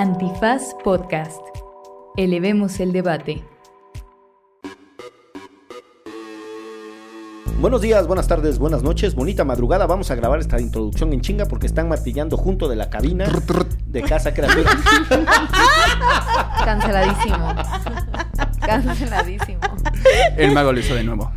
Antifaz Podcast. Elevemos el debate. Buenos días, buenas tardes, buenas noches, bonita madrugada. Vamos a grabar esta introducción en chinga porque están martillando junto de la cabina de Casa Creativa. Canceladísimo. Canceladísimo. El mago lo hizo de nuevo.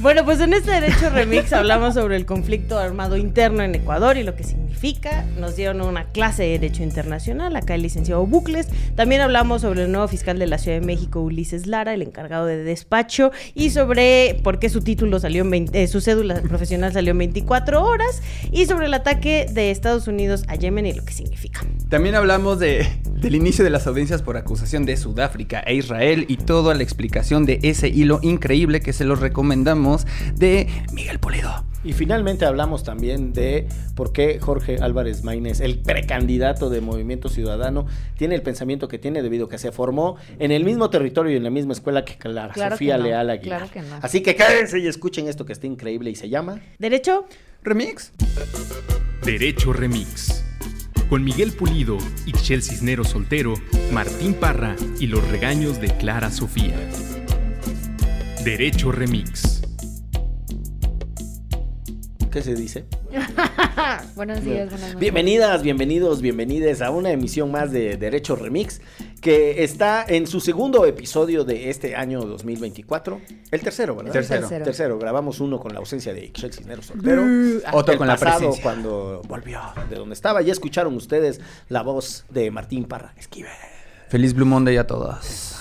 bueno, pues en este Derecho Remix hablamos sobre el conflicto armado interno en Ecuador y lo que significa. Nos dieron una clase de Derecho Internacional, acá el licenciado Bucles. También hablamos sobre el nuevo fiscal de la Ciudad de México, Ulises Lara, el encargado de despacho, y sobre por qué su título salió en 20, eh, su cédula profesional salió en 24 horas, y sobre el ataque de Estados Unidos a Yemen y lo que significa. También hablamos de, del inicio de las audiencias por acusación de Sudáfrica e Israel y toda la explicación de ese hilo increíble que se los recomendamos de Miguel Pulido. Y finalmente hablamos también de por qué Jorge Álvarez Maínez, el precandidato de Movimiento Ciudadano, tiene el pensamiento que tiene debido a que se formó en el mismo territorio y en la misma escuela que Clara Claro Sofía que no, Leal Aguilar. claro que no. Así que cállense y escuchen esto que está increíble y se llama ¿Derecho? Remix. Derecho Remix. Con Miguel Pulido, Ixchel Cisnero Soltero, Martín Parra y los regaños de Clara Sofía. Derecho Remix. ¿Qué se dice? Buenos días, buenas noches. Bienvenidas, bienvenidos, bienvenides a una emisión más de Derecho Remix que está en su segundo episodio de este año 2024. El tercero, ¿verdad? Tercero. Tercero. Grabamos uno con la ausencia de Ixchel Cisneros Soltero. Otro El con la presencia. cuando volvió de donde estaba. Ya escucharon ustedes la voz de Martín Parra Esquivel Feliz Blue Monday a todos.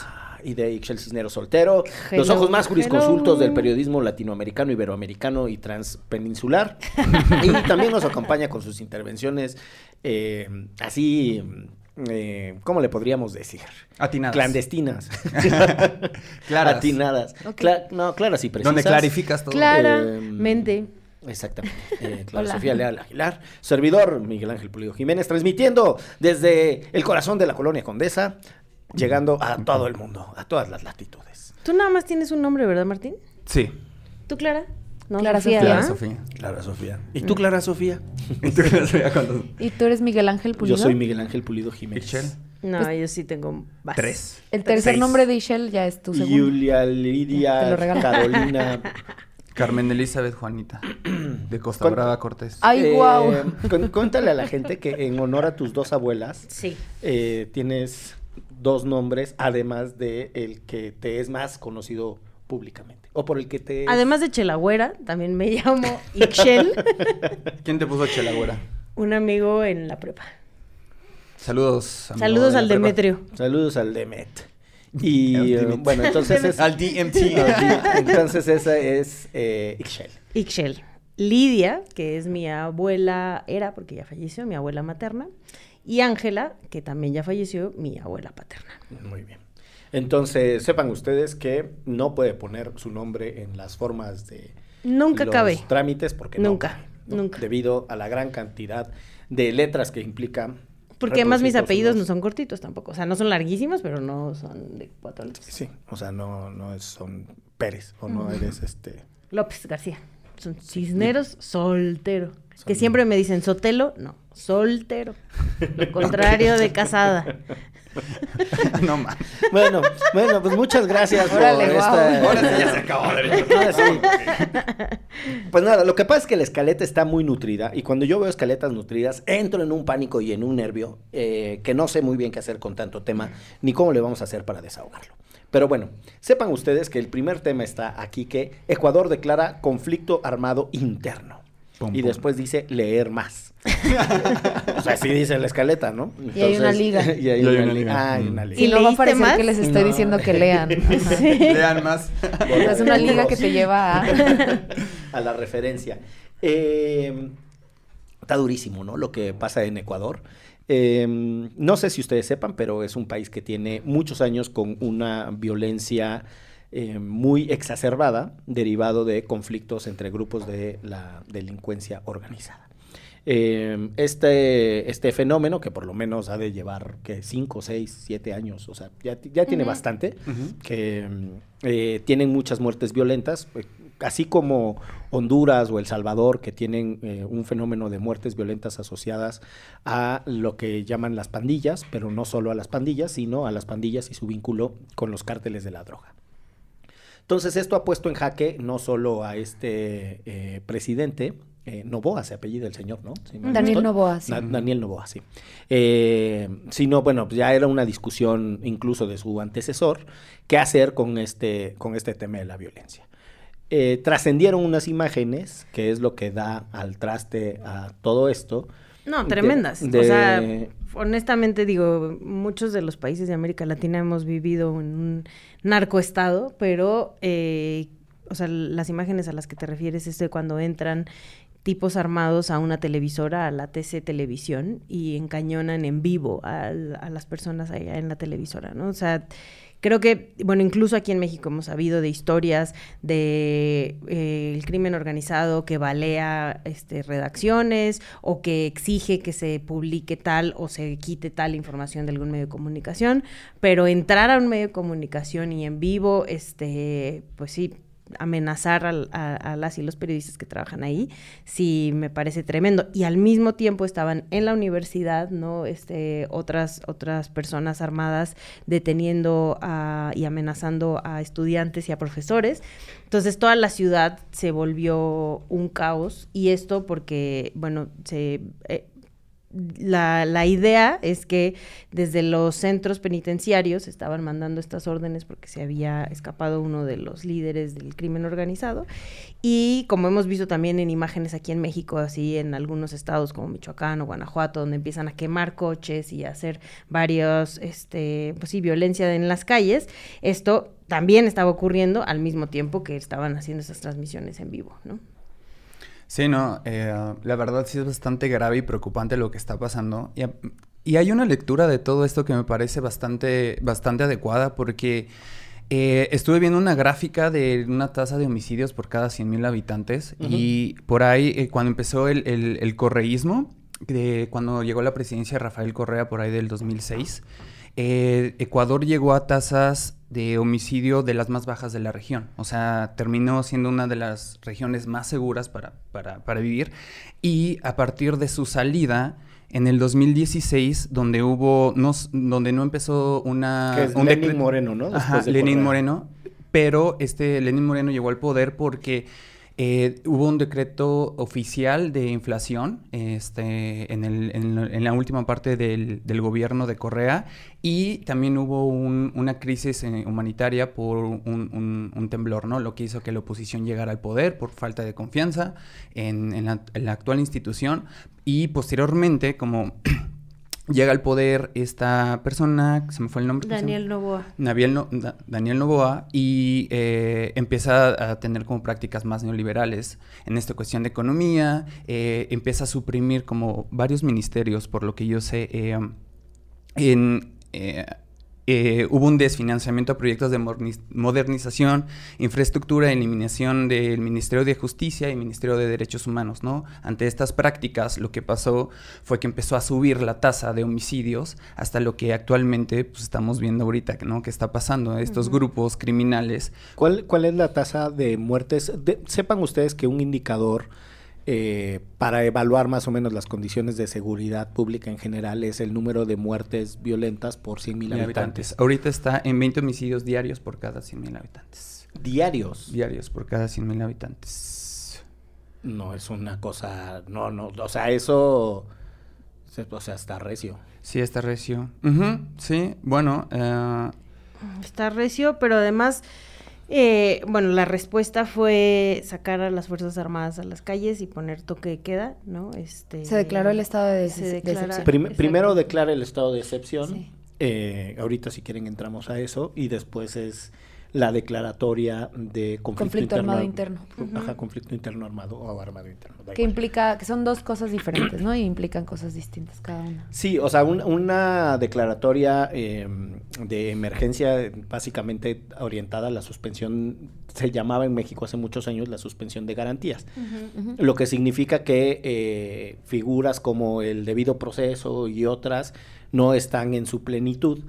Y de Ixchel Cisneros Soltero. los ojos más jurisconsultos hello. del periodismo latinoamericano, iberoamericano y transpeninsular. y también nos acompaña con sus intervenciones eh, así, eh, ¿cómo le podríamos decir? Atinadas. Clandestinas. Claras. Atinadas. Ok. Cla- no, claras y precisas. Donde clarificas todo. Claramente. Exactamente. Eh, Clara Hola. Sofía Leal Aguilar, servidor Miguel Ángel Pulido Jiménez, transmitiendo desde el corazón de la colonia Condesa, llegando a todo el mundo, a todas las latitudes. Tú nada más tienes un nombre, ¿verdad, Martín? Sí. ¿Tú, Clara? No, Clara Sofía. Clara. Sofía. Clara Sofía. ¿Y tú, Clara Sofía? ¿Y tú qué sabías cuando- ¿Y tú eres Miguel Ángel Pulido? Yo soy Miguel Ángel Pulido Jiménez. Ixchel. No, yo sí tengo más. Tres. El tercer Seis. nombre de Ishel ya es tu segundo. Julia, Te Lidia, lo regalo. Carolina. Carmen Elizabeth Juanita. De Costa Con- Brava Cortés. Ay, Eh, guau. con- Cuéntale a la gente que en honor a tus dos abuelas, Sí. eh, tienes dos nombres, además de el que te es más conocido públicamente. O por el que te... Además de Chelagüera, también me llamo Ixchel, ¿Quién te puso Chelagüera? un amigo en la prepa. Saludos. amigo Saludos de al prepa. Demetrio. Saludos al Demet. Y Al eh, bueno, entonces es... Al DMT. entonces esa es eh, Ixchel. Ixchel. Lidia, que es mi abuela, era porque ya falleció, mi abuela materna. Y Ángela, que también ya falleció, mi abuela paterna. Muy bien. Entonces, sepan ustedes que no puede poner su nombre en las formas de Nunca los cabe. trámites porque Nunca, ¿no? nunca. Debido a la gran cantidad de letras que implica. Porque además mis apellidos no son cortitos tampoco. O sea, no son larguísimos, pero no son de cuatro letras. Sí, o sea, no, no es- son Pérez o no eres este. López García. Son cisneros soltero. Que siempre me dicen sotelo, no, soltero. Lo contrario de casada. no mames. Bueno, bueno, pues muchas gracias por esta. sí ya se acabó. Ahora sí. Pues nada, lo que pasa es que la escaleta está muy nutrida y cuando yo veo escaletas nutridas entro en un pánico y en un nervio eh, que no sé muy bien qué hacer con tanto tema ni cómo le vamos a hacer para desahogarlo. Pero bueno, sepan ustedes que el primer tema está aquí que Ecuador declara conflicto armado interno. Pum, y pum. después dice leer más. o sea, así dice la escaleta, ¿no? Y hay una liga. Y hay Y hay una una liga. liga. Ah, hay una ¿Y liga. Y no va a parecer más? que les estoy No. diciendo que lean. Lean más. Es una liga que te lleva a... a la referencia. Eh, está durísimo, ¿no? Lo que pasa en Ecuador. Eh, no sé si ustedes sepan, pero es un país que tiene muchos años con una violencia eh, muy exacerbada, derivado de conflictos entre grupos de la delincuencia organizada. Eh, este, este fenómeno, que por lo menos ha de llevar que 5, 6, 7 años, o sea, ya, ya tiene bastante, que mm, eh, tienen muchas muertes violentas, así como Honduras o El Salvador, que tienen eh, un fenómeno de muertes violentas asociadas a lo que llaman las pandillas, pero no solo a las pandillas, sino a las pandillas y su vínculo con los cárteles de la droga. Entonces esto ha puesto en jaque no solo a este eh, presidente, eh, Novoa se apellida el señor, ¿no? Si Daniel. Novoa, sí. Da- Daniel Novoa, sí. Eh, sino, bueno, pues ya era una discusión incluso de su antecesor, qué hacer con este, con este tema de la violencia. Eh, trascendieron unas imágenes, que es lo que da al traste a todo esto. No, de- tremendas. de- O sea, honestamente digo, muchos de los países de América Latina hemos vivido en un narcoestado, pero, eh, o sea, las imágenes a las que te refieres es de cuando entran tipos armados a una televisora, a la TC Televisión, y encañonan en vivo a, las personas allá en la televisora, ¿no? O sea, creo que, bueno, incluso aquí en México hemos sabido de historias de eh, crimen organizado que balea este, redacciones o que exige que se publique tal o se quite tal información de algún medio de comunicación, pero entrar a un medio de comunicación y en vivo, este, pues sí, amenazar a, las y los periodistas que trabajan ahí, sí me parece tremendo. Y al mismo tiempo estaban en la universidad, ¿no? Este, otras, otras personas armadas deteniendo y amenazando a estudiantes y a profesores. Entonces toda la ciudad se volvió un caos y esto porque, bueno, se... eh, la, la idea es que desde los centros penitenciarios estaban mandando estas órdenes porque se había escapado uno de los líderes del crimen organizado. Y como hemos visto también en imágenes aquí en México, así en algunos estados como Michoacán o Guanajuato, donde empiezan a quemar coches y a hacer varios, este, pues sí, violencia en las calles, esto también estaba ocurriendo al mismo tiempo que estaban haciendo esas transmisiones en vivo, ¿no? Sí, no, eh, la verdad sí es bastante grave y preocupante lo que está pasando. Y, y hay una lectura de todo esto que me parece bastante, bastante adecuada porque eh, estuve viendo una gráfica de una tasa de homicidios por cada 100.000 habitantes y por ahí eh, cuando empezó el, el- el correísmo, de cuando llegó la presidencia de Rafael Correa por ahí del 2006, eh, Ecuador llegó a tasas de homicidio de las más bajas de la región. O sea, terminó siendo una de las regiones más seguras para, para, para vivir. Y a partir de su salida, en el 2016, donde hubo, no, donde no empezó una... Que es un Lenin Moreno, ¿no? Ajá, Después de Lenin. Moreno. Pero este Lenin Moreno llegó al poder porque eh, hubo un decreto oficial de inflación este, en, la- última parte del, gobierno de Correa y también hubo un- una crisis eh, humanitaria por un, temblor, ¿no? Lo que hizo que la oposición llegara al poder por falta de confianza en, en la actual institución y posteriormente, como llega al poder esta persona, se me fue el nombre. Daniel Novoa. No- Da- Daniel Novoa y eh, empieza a tener como prácticas más neoliberales en esta cuestión de economía, eh, empieza a suprimir como varios ministerios, por lo que yo sé, eh, en, eh, eh, hubo un desfinanciamiento a proyectos de modernización, infraestructura, eliminación del Ministerio de Justicia y Ministerio de Derechos Humanos, ¿no? Ante estas prácticas, lo que pasó fue que empezó a subir la tasa de homicidios hasta lo que actualmente pues, estamos viendo ahorita, ¿no? Que está pasando, estos grupos criminales. ¿Cuál, ¿Cuál es la tasa de muertes? De- sepan ustedes que un indicador eh, para evaluar más o menos las condiciones de seguridad pública en general es el número de muertes violentas por 100 mil mil habitantes. Ahorita está en 20 homicidios diarios por cada 100 mil habitantes. Diarios. Diarios por cada 100 mil habitantes. No, es una cosa. No, no. O sea, eso. O sea, está recio. Sí, está recio. Sí, bueno, eh, Está recio, pero además, eh, bueno, la respuesta fue sacar a las Fuerzas Armadas a las calles y poner toque de queda, ¿no? Este, Se declaró el estado de se des- declara- excepción. Prim- Exacto. primero declara el estado de excepción. Sí. eh, ahorita, si quieren, entramos a eso. Y después es la declaratoria de conflicto, Conflicto interno. armado interno. Ajá, conflicto interno armado o armado interno. Que igual. implica, que son dos cosas diferentes, ¿no? Y implican cosas distintas cada una. Sí, o sea, un- una declaratoria eh, de emergencia básicamente orientada a la suspensión, se llamaba en México hace muchos años la suspensión de garantías, lo que significa que eh, figuras como el debido proceso y otras no están en su plenitud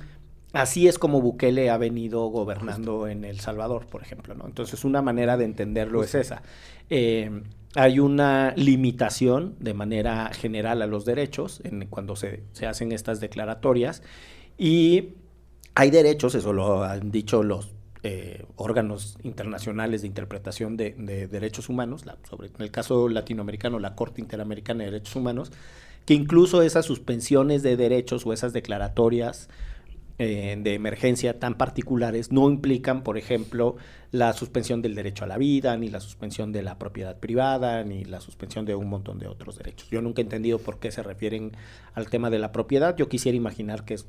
Así es como Bukele ha venido gobernando en El Salvador, por ejemplo, ¿no? Entonces, una manera de entenderlo es esa. Eh, hay una limitación de manera general a los derechos en, cuando se, se hacen estas declaratorias y hay derechos, eso lo han dicho los eh, órganos internacionales de interpretación de, de derechos humanos, la, sobre, en el caso latinoamericano, la Corte Interamericana de Derechos Humanos, que incluso esas suspensiones de derechos o esas declaratorias eh, de emergencia tan particulares no implican, por ejemplo, la suspensión del derecho a la vida, ni la suspensión de la propiedad privada, ni la suspensión de un montón de otros derechos. Yo nunca he entendido por qué se refieren al tema de la propiedad. Yo quisiera imaginar que es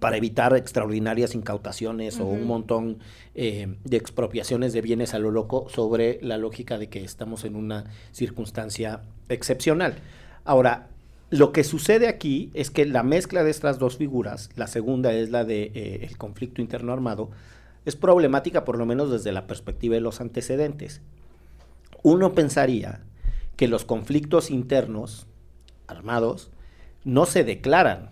para evitar extraordinarias incautaciones o un montón eh, de expropiaciones de bienes a lo loco sobre la lógica de que estamos en una circunstancia excepcional. Ahora, lo que sucede aquí es que la mezcla de estas dos figuras, la segunda es la de eh, el conflicto interno armado, es problemática por lo menos desde la perspectiva de los antecedentes. Uno pensaría que los conflictos internos armados no se declaran,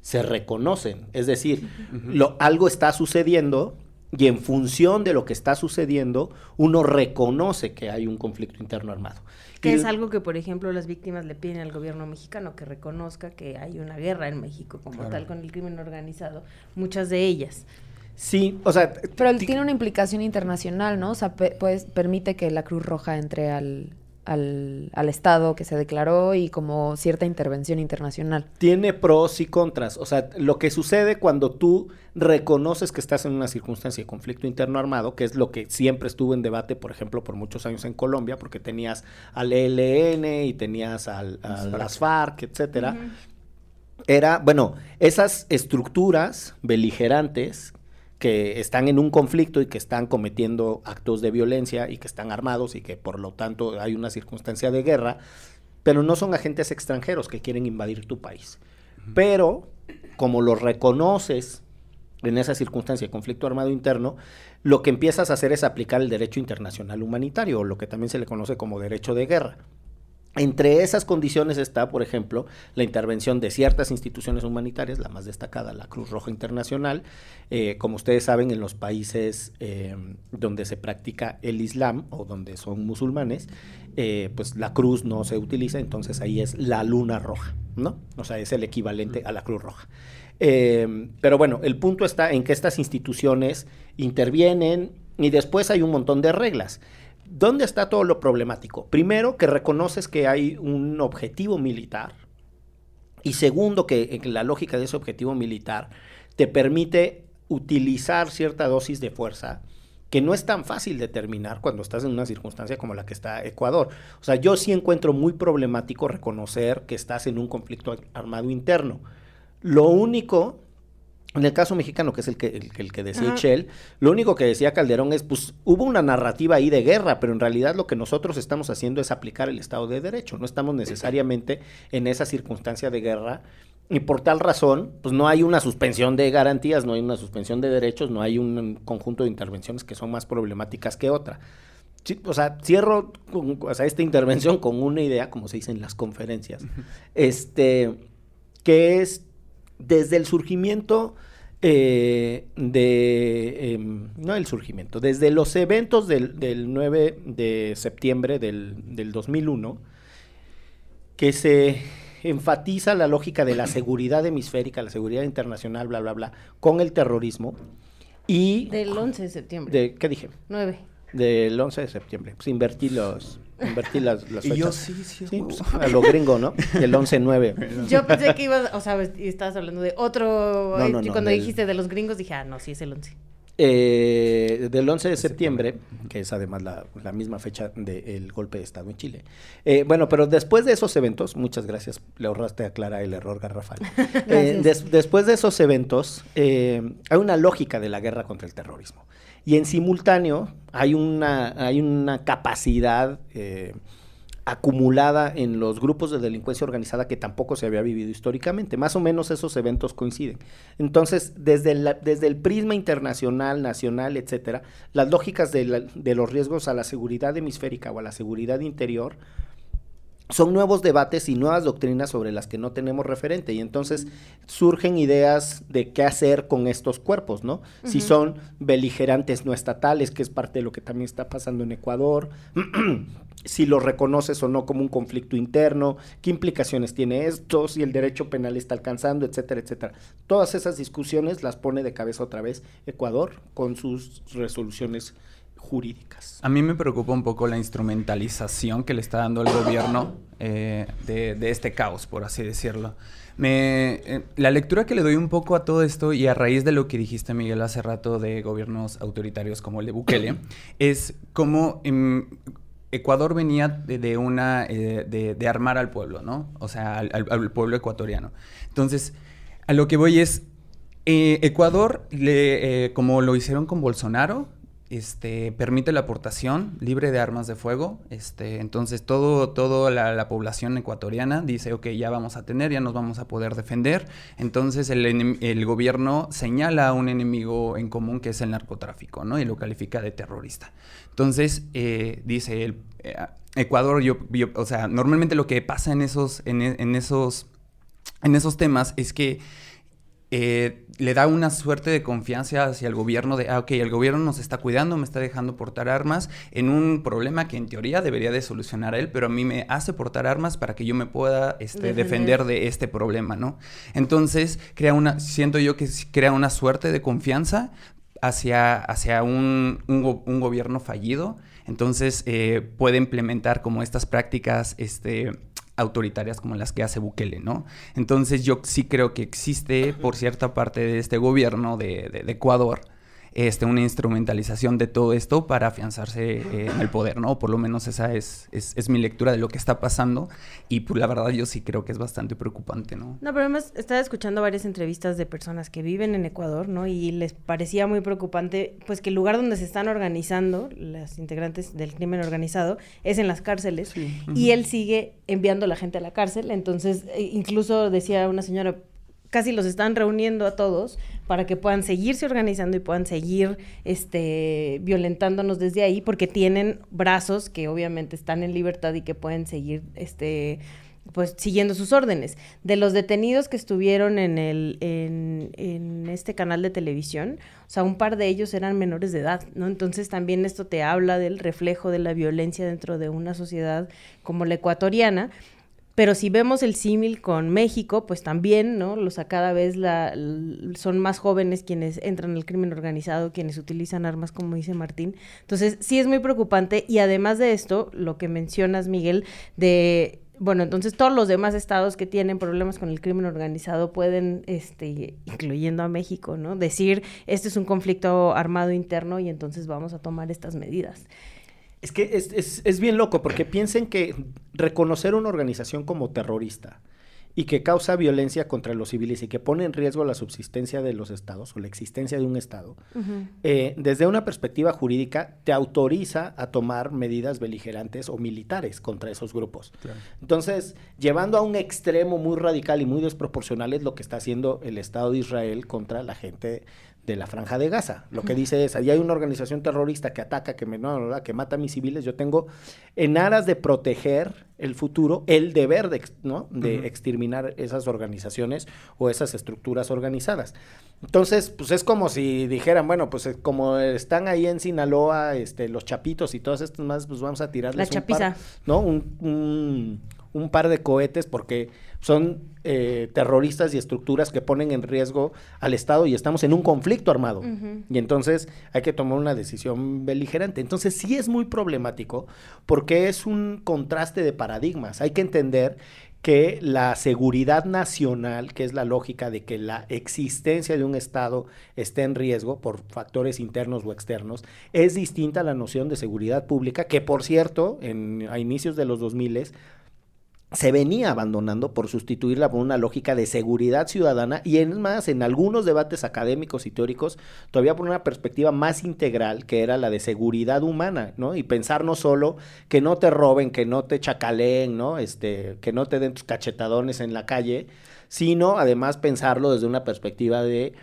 se reconocen, es decir, lo, algo está sucediendo y en función de lo que está sucediendo, uno reconoce que hay un conflicto interno armado. Que es algo que, por ejemplo, las víctimas le piden al gobierno mexicano, que reconozca que hay una guerra en México como tal con el crimen organizado, muchas de ellas. Sí, o sea... Pero tiene una implicación internacional, ¿no? O sea, pues permite que la Cruz Roja entre al, al, al, Estado que se declaró y como cierta intervención internacional. Tiene pros y contras. O sea, lo que sucede cuando tú reconoces que estás en una circunstancia de conflicto interno armado, que es lo que siempre estuvo en debate, por ejemplo, por muchos años en Colombia, porque tenías al ELN y tenías al, a las FARC, etcétera. Uh -huh. Era, bueno, esas estructuras beligerantes que están en un conflicto y que están cometiendo actos de violencia y que están armados y que por lo tanto hay una circunstancia de guerra, pero no son agentes extranjeros que quieren invadir tu país. Uh -huh. Pero como los reconoces en esa circunstancia de conflicto armado interno, lo que empiezas a hacer es aplicar el derecho internacional humanitario, o lo que también se le conoce como derecho de guerra. Entre esas condiciones está, por ejemplo, la intervención de ciertas instituciones humanitarias, la más destacada, la Cruz Roja Internacional. Eh, como ustedes saben, en los países eh, donde se practica el Islam o donde son musulmanes, eh, pues la cruz no se utiliza, entonces ahí es la luna roja, ¿no? O sea, es el equivalente a la Cruz Roja. Eh, pero bueno, el punto está en que estas instituciones intervienen y después hay un montón de reglas. ¿Dónde está todo lo problemático? Primero, que reconoces que hay un objetivo militar. Y segundo, que, que la lógica de ese objetivo militar te permite utilizar cierta dosis de fuerza que no es tan fácil determinar cuando estás en una circunstancia como la que está Ecuador. O sea, yo sí encuentro muy problemático reconocer que estás en un conflicto armado interno. Lo único en el caso mexicano, que es el que, el, el que decía Chell, lo único que decía Calderón es, pues hubo una narrativa ahí de guerra, pero en realidad lo que nosotros estamos haciendo es aplicar el Estado de Derecho, no estamos necesariamente en esa circunstancia de guerra y por tal razón, pues no hay una suspensión de garantías, no hay una suspensión de derechos, no hay un conjunto de intervenciones que son más problemáticas que otra. Sí, o sea, cierro con, o sea, esta intervención con una idea, como se dice en las conferencias, este, que es desde el surgimiento eh, de, eh, no el surgimiento, desde los eventos del, del 9 de septiembre del, del, 2001, que se enfatiza la lógica de la seguridad hemisférica, la seguridad internacional, bla, bla, bla, con el terrorismo. Y, del 11 de septiembre. De, ¿Qué dije? 9. Del 11 de septiembre. Pues invertí los, invertí las, las fechas. Y yo sí, sí. sí pues, a lo gringo, ¿no? El 11-9. Yo pensé que ibas, o sea, estabas hablando de otro. No, no, no, cuando del... dijiste de los gringos dije, ah, no, sí es el 11. Eh, del 11 de septiembre, que es además la, la misma fecha del golpe de Estado en Chile. Eh, bueno, pero después de esos eventos, muchas gracias, le ahorraste a Clara el error garrafal. eh, des, después de esos eventos, eh, hay una lógica de la guerra contra el terrorismo. Y en simultáneo hay una, hay una capacidad eh, acumulada en los grupos de delincuencia organizada que tampoco se había vivido históricamente. Más o menos esos eventos coinciden. Entonces, desde, desde el prisma internacional, nacional, etcétera, las lógicas de los riesgos a la seguridad hemisférica o a la seguridad interior son nuevos debates y nuevas doctrinas sobre las que no tenemos referente y entonces surgen ideas de qué hacer con estos cuerpos, ¿no? Si son beligerantes no estatales, que es parte de lo que también está pasando en Ecuador, si los reconoces o no como un conflicto interno, qué implicaciones tiene esto, si el derecho penal está alcanzando, etcétera, etcétera. Todas esas discusiones las pone de cabeza otra vez Ecuador con sus resoluciones jurídicas. A mí me preocupa un poco la instrumentalización que le está dando el gobierno eh, de, este caos, por así decirlo. Me, eh, la lectura que le doy un poco a todo esto y a raíz de lo que dijiste, Miguel, hace rato de gobiernos autoritarios como el de Bukele, es como em, Ecuador venía de, una, eh, de, armar al pueblo, ¿no? O sea, al, pueblo ecuatoriano. Entonces, a lo que voy es, Ecuador, le, como lo hicieron con Bolsonaro, este, permite la aportación libre de armas de fuego. Este, entonces, todo, toda la, población ecuatoriana dice, ok, ya vamos a tener, ya nos vamos a poder defender. Entonces, el, gobierno señala a un enemigo en común que es el narcotráfico. Y lo califica de terrorista. Entonces, eh, dice el eh, Ecuador, o sea, normalmente lo que pasa en esos, en esos, en esos temas es que eh, le da una suerte de confianza hacia el gobierno de, ah, ok, el gobierno nos está cuidando, me está dejando portar armas en un problema que en teoría debería de solucionar él, pero a mí me hace portar armas para que yo me pueda este, defender. de este problema, ¿no? Entonces, crea una, siento yo que crea una suerte de confianza hacia, hacia un, un, gobierno fallido, entonces eh, puede implementar como estas prácticas, este autoritarias como las que hace Bukele, ¿no? Entonces yo sí creo que existe por cierta parte de este gobierno de, de Ecuador este, una instrumentalización de todo esto para afianzarse eh, en el poder, ¿no? Por lo menos esa es, es, mi lectura de lo que está pasando y pues la verdad yo sí creo que es bastante preocupante, ¿no? No, pero además estaba escuchando varias entrevistas de personas que viven en Ecuador, ¿no? Y les parecía muy preocupante pues que el lugar donde se están organizando las integrantes del crimen organizado es en las cárceles y él sigue enviando a la gente a la cárcel, entonces eh, incluso decía una señora casi los están reuniendo a todos para que puedan seguirse organizando y puedan seguir este violentándonos desde ahí porque tienen brazos que obviamente están en libertad y que pueden seguir este pues siguiendo sus órdenes. De los detenidos que estuvieron en el en, en, este canal de televisión, o sea, un par de ellos eran menores de edad, ¿no? Entonces también esto te habla del reflejo de la violencia dentro de una sociedad como la ecuatoriana pero si vemos el símil con México, pues también, ¿no? Los a cada vez la, son más jóvenes quienes entran al crimen organizado, quienes utilizan armas, como dice Martín. Entonces, sí es muy preocupante. Y además de esto, lo que mencionas, Miguel, de bueno, entonces todos los demás estados que tienen problemas con el crimen organizado pueden, este, incluyendo a México, ¿no? Decir, este es un conflicto armado interno y entonces vamos a tomar estas medidas. Es que es, bien loco, porque piensen que reconocer una organización como terrorista y que causa violencia contra los civiles y que pone en riesgo la subsistencia de los estados o la existencia de un estado, eh, desde una perspectiva jurídica te autoriza a tomar medidas beligerantes o militares contra esos grupos. Entonces, llevando a un extremo muy radical y muy desproporcional es lo que está haciendo el Estado de Israel contra la gente de la franja de Gaza. Lo que dice es, ahí hay una organización terrorista que ataca, que me no, que mata a mis civiles, yo tengo en aras de proteger el futuro el deber de, ¿no? de exterminar esas organizaciones o esas estructuras organizadas. Entonces, pues es como si dijeran, bueno, pues eh, como están ahí en Sinaloa, este, los chapitos y todos estos más, pues vamos a tirarles la chapiza. ¿no? un, un par de cohetes porque son eh, terroristas y estructuras que ponen en riesgo al Estado y estamos en un conflicto armado. Y entonces hay que tomar una decisión beligerante. Entonces sí es muy problemático porque es un contraste de paradigmas. Hay que entender que la seguridad nacional, que es la lógica de que la existencia de un Estado esté en riesgo por factores internos o externos, es distinta a la noción de seguridad pública, que por cierto, en, a inicios de los 2000 se venía abandonando por sustituirla por una lógica de seguridad ciudadana y en más, en algunos debates académicos y teóricos, todavía por una perspectiva más integral que era la de seguridad humana, ¿no? Y pensar no solo que no te roben, que no te chacaleen, ¿no? Este, que no te den tus cachetadones en la calle, sino además pensarlo desde una perspectiva de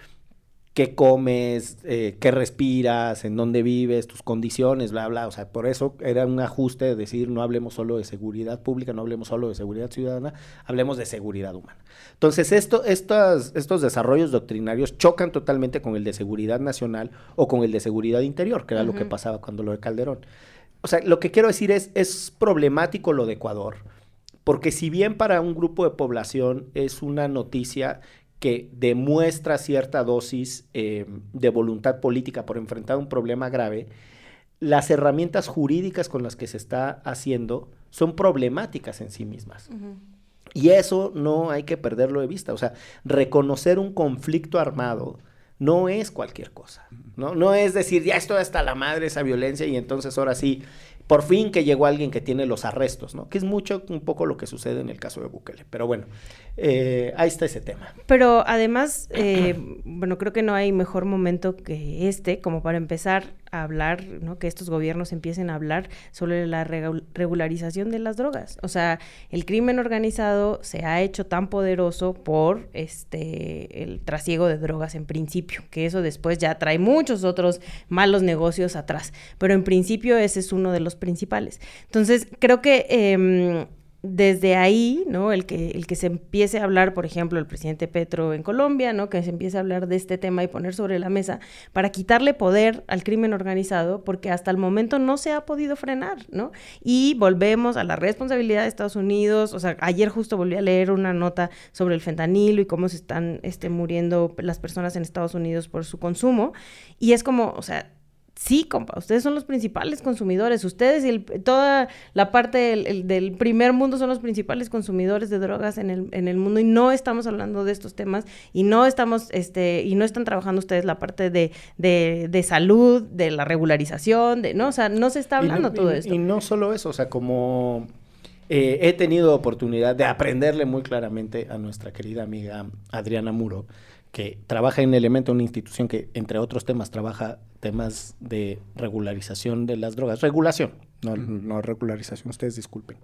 qué comes, eh, qué respiras, en dónde vives, tus condiciones, bla, bla. O sea, por eso era un ajuste de decir, no hablemos solo de seguridad pública, no hablemos solo de seguridad ciudadana, hablemos de seguridad humana. Entonces, esto, estas, estos desarrollos doctrinarios chocan totalmente con el de seguridad nacional o con el de seguridad interior, que era lo que pasaba cuando lo de Calderón. O sea, lo que quiero decir es, es problemático lo de Ecuador, porque si bien para un grupo de población es una noticia que demuestra cierta dosis eh, de voluntad política por enfrentar un problema grave, las herramientas jurídicas con las que se está haciendo son problemáticas en sí mismas. Y eso no hay que perderlo de vista. O sea, reconocer un conflicto armado no es cualquier cosa. No, no es decir, ya estoy hasta la madre esa violencia y entonces ahora sí por fin que llegó alguien que tiene los arrestos, ¿no? Que es mucho, un poco lo que sucede en el caso de Bukele. Pero bueno, eh, ahí está ese tema. Pero además, eh, bueno, creo que no hay mejor momento que este como para empezar hablar, ¿no? Que estos gobiernos empiecen a hablar sobre la regularización de las drogas. O sea, el crimen organizado se ha hecho tan poderoso por este el trasiego de drogas en principio, que eso después ya trae muchos otros malos negocios atrás. Pero en principio ese es uno de los principales. Entonces, creo que em, desde ahí, ¿no? El que, el que se empiece a hablar, por ejemplo, el presidente Petro en Colombia, ¿no? Que se empiece a hablar de este tema y poner sobre la mesa para quitarle poder al crimen organizado, porque hasta el momento no se ha podido frenar, ¿no? Y volvemos a la responsabilidad de Estados Unidos. O sea, ayer justo volví a leer una nota sobre el fentanilo y cómo se están este, muriendo las personas en Estados Unidos por su consumo. Y es como, o sea, Sí, compa, ustedes son los principales consumidores. Ustedes y toda la parte del, primer mundo son los principales consumidores de drogas en el, en el mundo y no estamos hablando de estos temas y no estamos, este, y no están trabajando ustedes la parte de, de, salud, de la regularización, de, ¿no? O sea, no se está hablando todo esto. Y no solo eso, o sea, como eh, he tenido oportunidad de aprenderle muy claramente a nuestra querida amiga Adriana Muro, que trabaja en Elemento, una institución que, entre otros temas, trabaja temas de regularización de las drogas. Regulación, no, regularización, ustedes disculpen.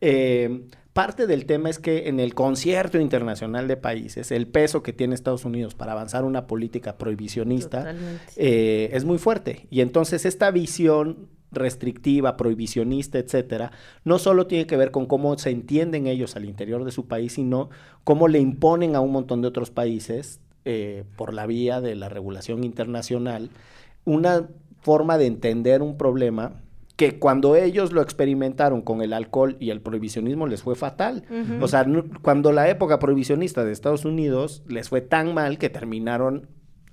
Eh, parte del tema es que en el concierto internacional de países, el peso que tiene Estados Unidos para avanzar una política prohibicionista eh, es muy fuerte. Y entonces esta visión restrictiva, prohibicionista, etcétera, no solo tiene que ver con cómo se entienden ellos al interior de su país, sino cómo le imponen a un montón de otros países eh, por la vía de la regulación internacional, una forma de entender un problema que cuando ellos lo experimentaron con el alcohol y el prohibicionismo les fue fatal. O sea, cuando la época prohibicionista de Estados Unidos les fue tan mal que terminaron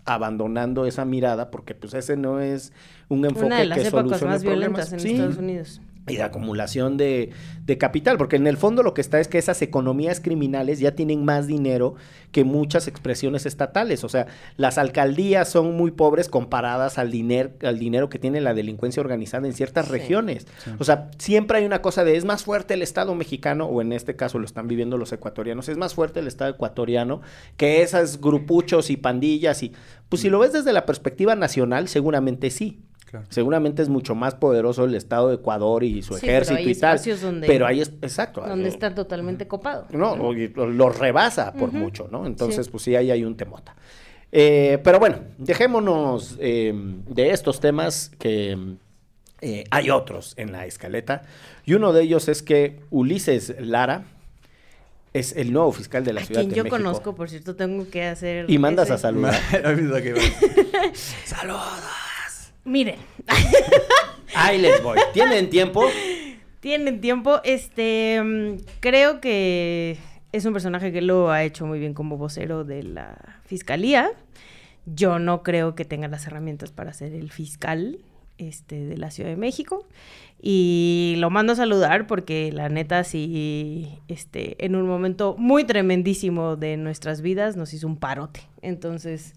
abandonando esa mirada porque pues ese no es un enfoque Una de las épocas más violentas en Estados Unidos y de acumulación de, capital, porque en el fondo lo que está es que esas economías criminales ya tienen más dinero que muchas expresiones estatales, o sea, las alcaldías son muy pobres comparadas al, dinero al dinero que tiene la delincuencia organizada en ciertas regiones, o sea, siempre hay una cosa de es más fuerte el Estado mexicano, o en este caso lo están viviendo los ecuatorianos, es más fuerte el Estado ecuatoriano que esas grupuchos y pandillas y, pues si lo ves desde la perspectiva nacional, seguramente sí, Seguramente es mucho más poderoso el Estado de Ecuador y su ejército y tal. pero ahí es, exacto. Donde está totalmente copado. No, los rebasa por mucho, ¿no? Entonces, pues sí, ahí hay un temota. Eh, pero bueno, dejémonos eh, de estos temas que eh, hay otros en la escaleta. Y uno de ellos es que Ulises Lara es el nuevo fiscal de la Ciudad de México. yo conozco, por cierto, tengo que hacer... Y mandas a saludar. Saludos. Miren. Ahí les voy. ¿Tienen tiempo? Tienen tiempo. Este, mm, creo que es un personaje que lo ha hecho muy bien como vocero de la fiscalía. Yo no creo que tenga las herramientas para ser el fiscal este, de la Ciudad de México. Y lo mando a saludar porque la neta sí, este, en un momento muy tremendísimo de nuestras vidas nos hizo un parote. Entonces,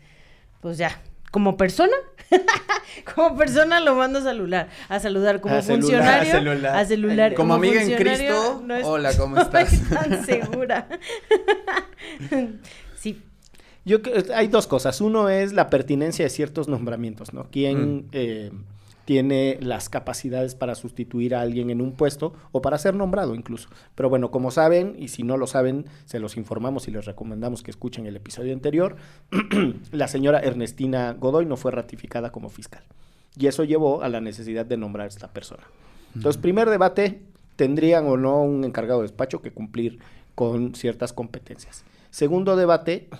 pues ya, como persona, como persona lo mando a saludar, a saludar como funcionario, a celular, como, amiga en Cristo. Hola, ¿cómo estás? No tan segura. sí. Yo hay dos cosas. Uno es la pertinencia de ciertos nombramientos, ¿no? ¿Quién mm. eh, tiene las capacidades para sustituir a alguien en un puesto o para ser nombrado incluso. Pero bueno, como saben, y si no lo saben, se los informamos y les recomendamos que escuchen el episodio anterior, la señora Ernestina Godoy no fue ratificada como fiscal. Y eso llevó a la necesidad de nombrar a esta persona. Entonces, primer debate, ¿tendrían o no un encargado de despacho que cumplir con ciertas competencias? Segundo debate,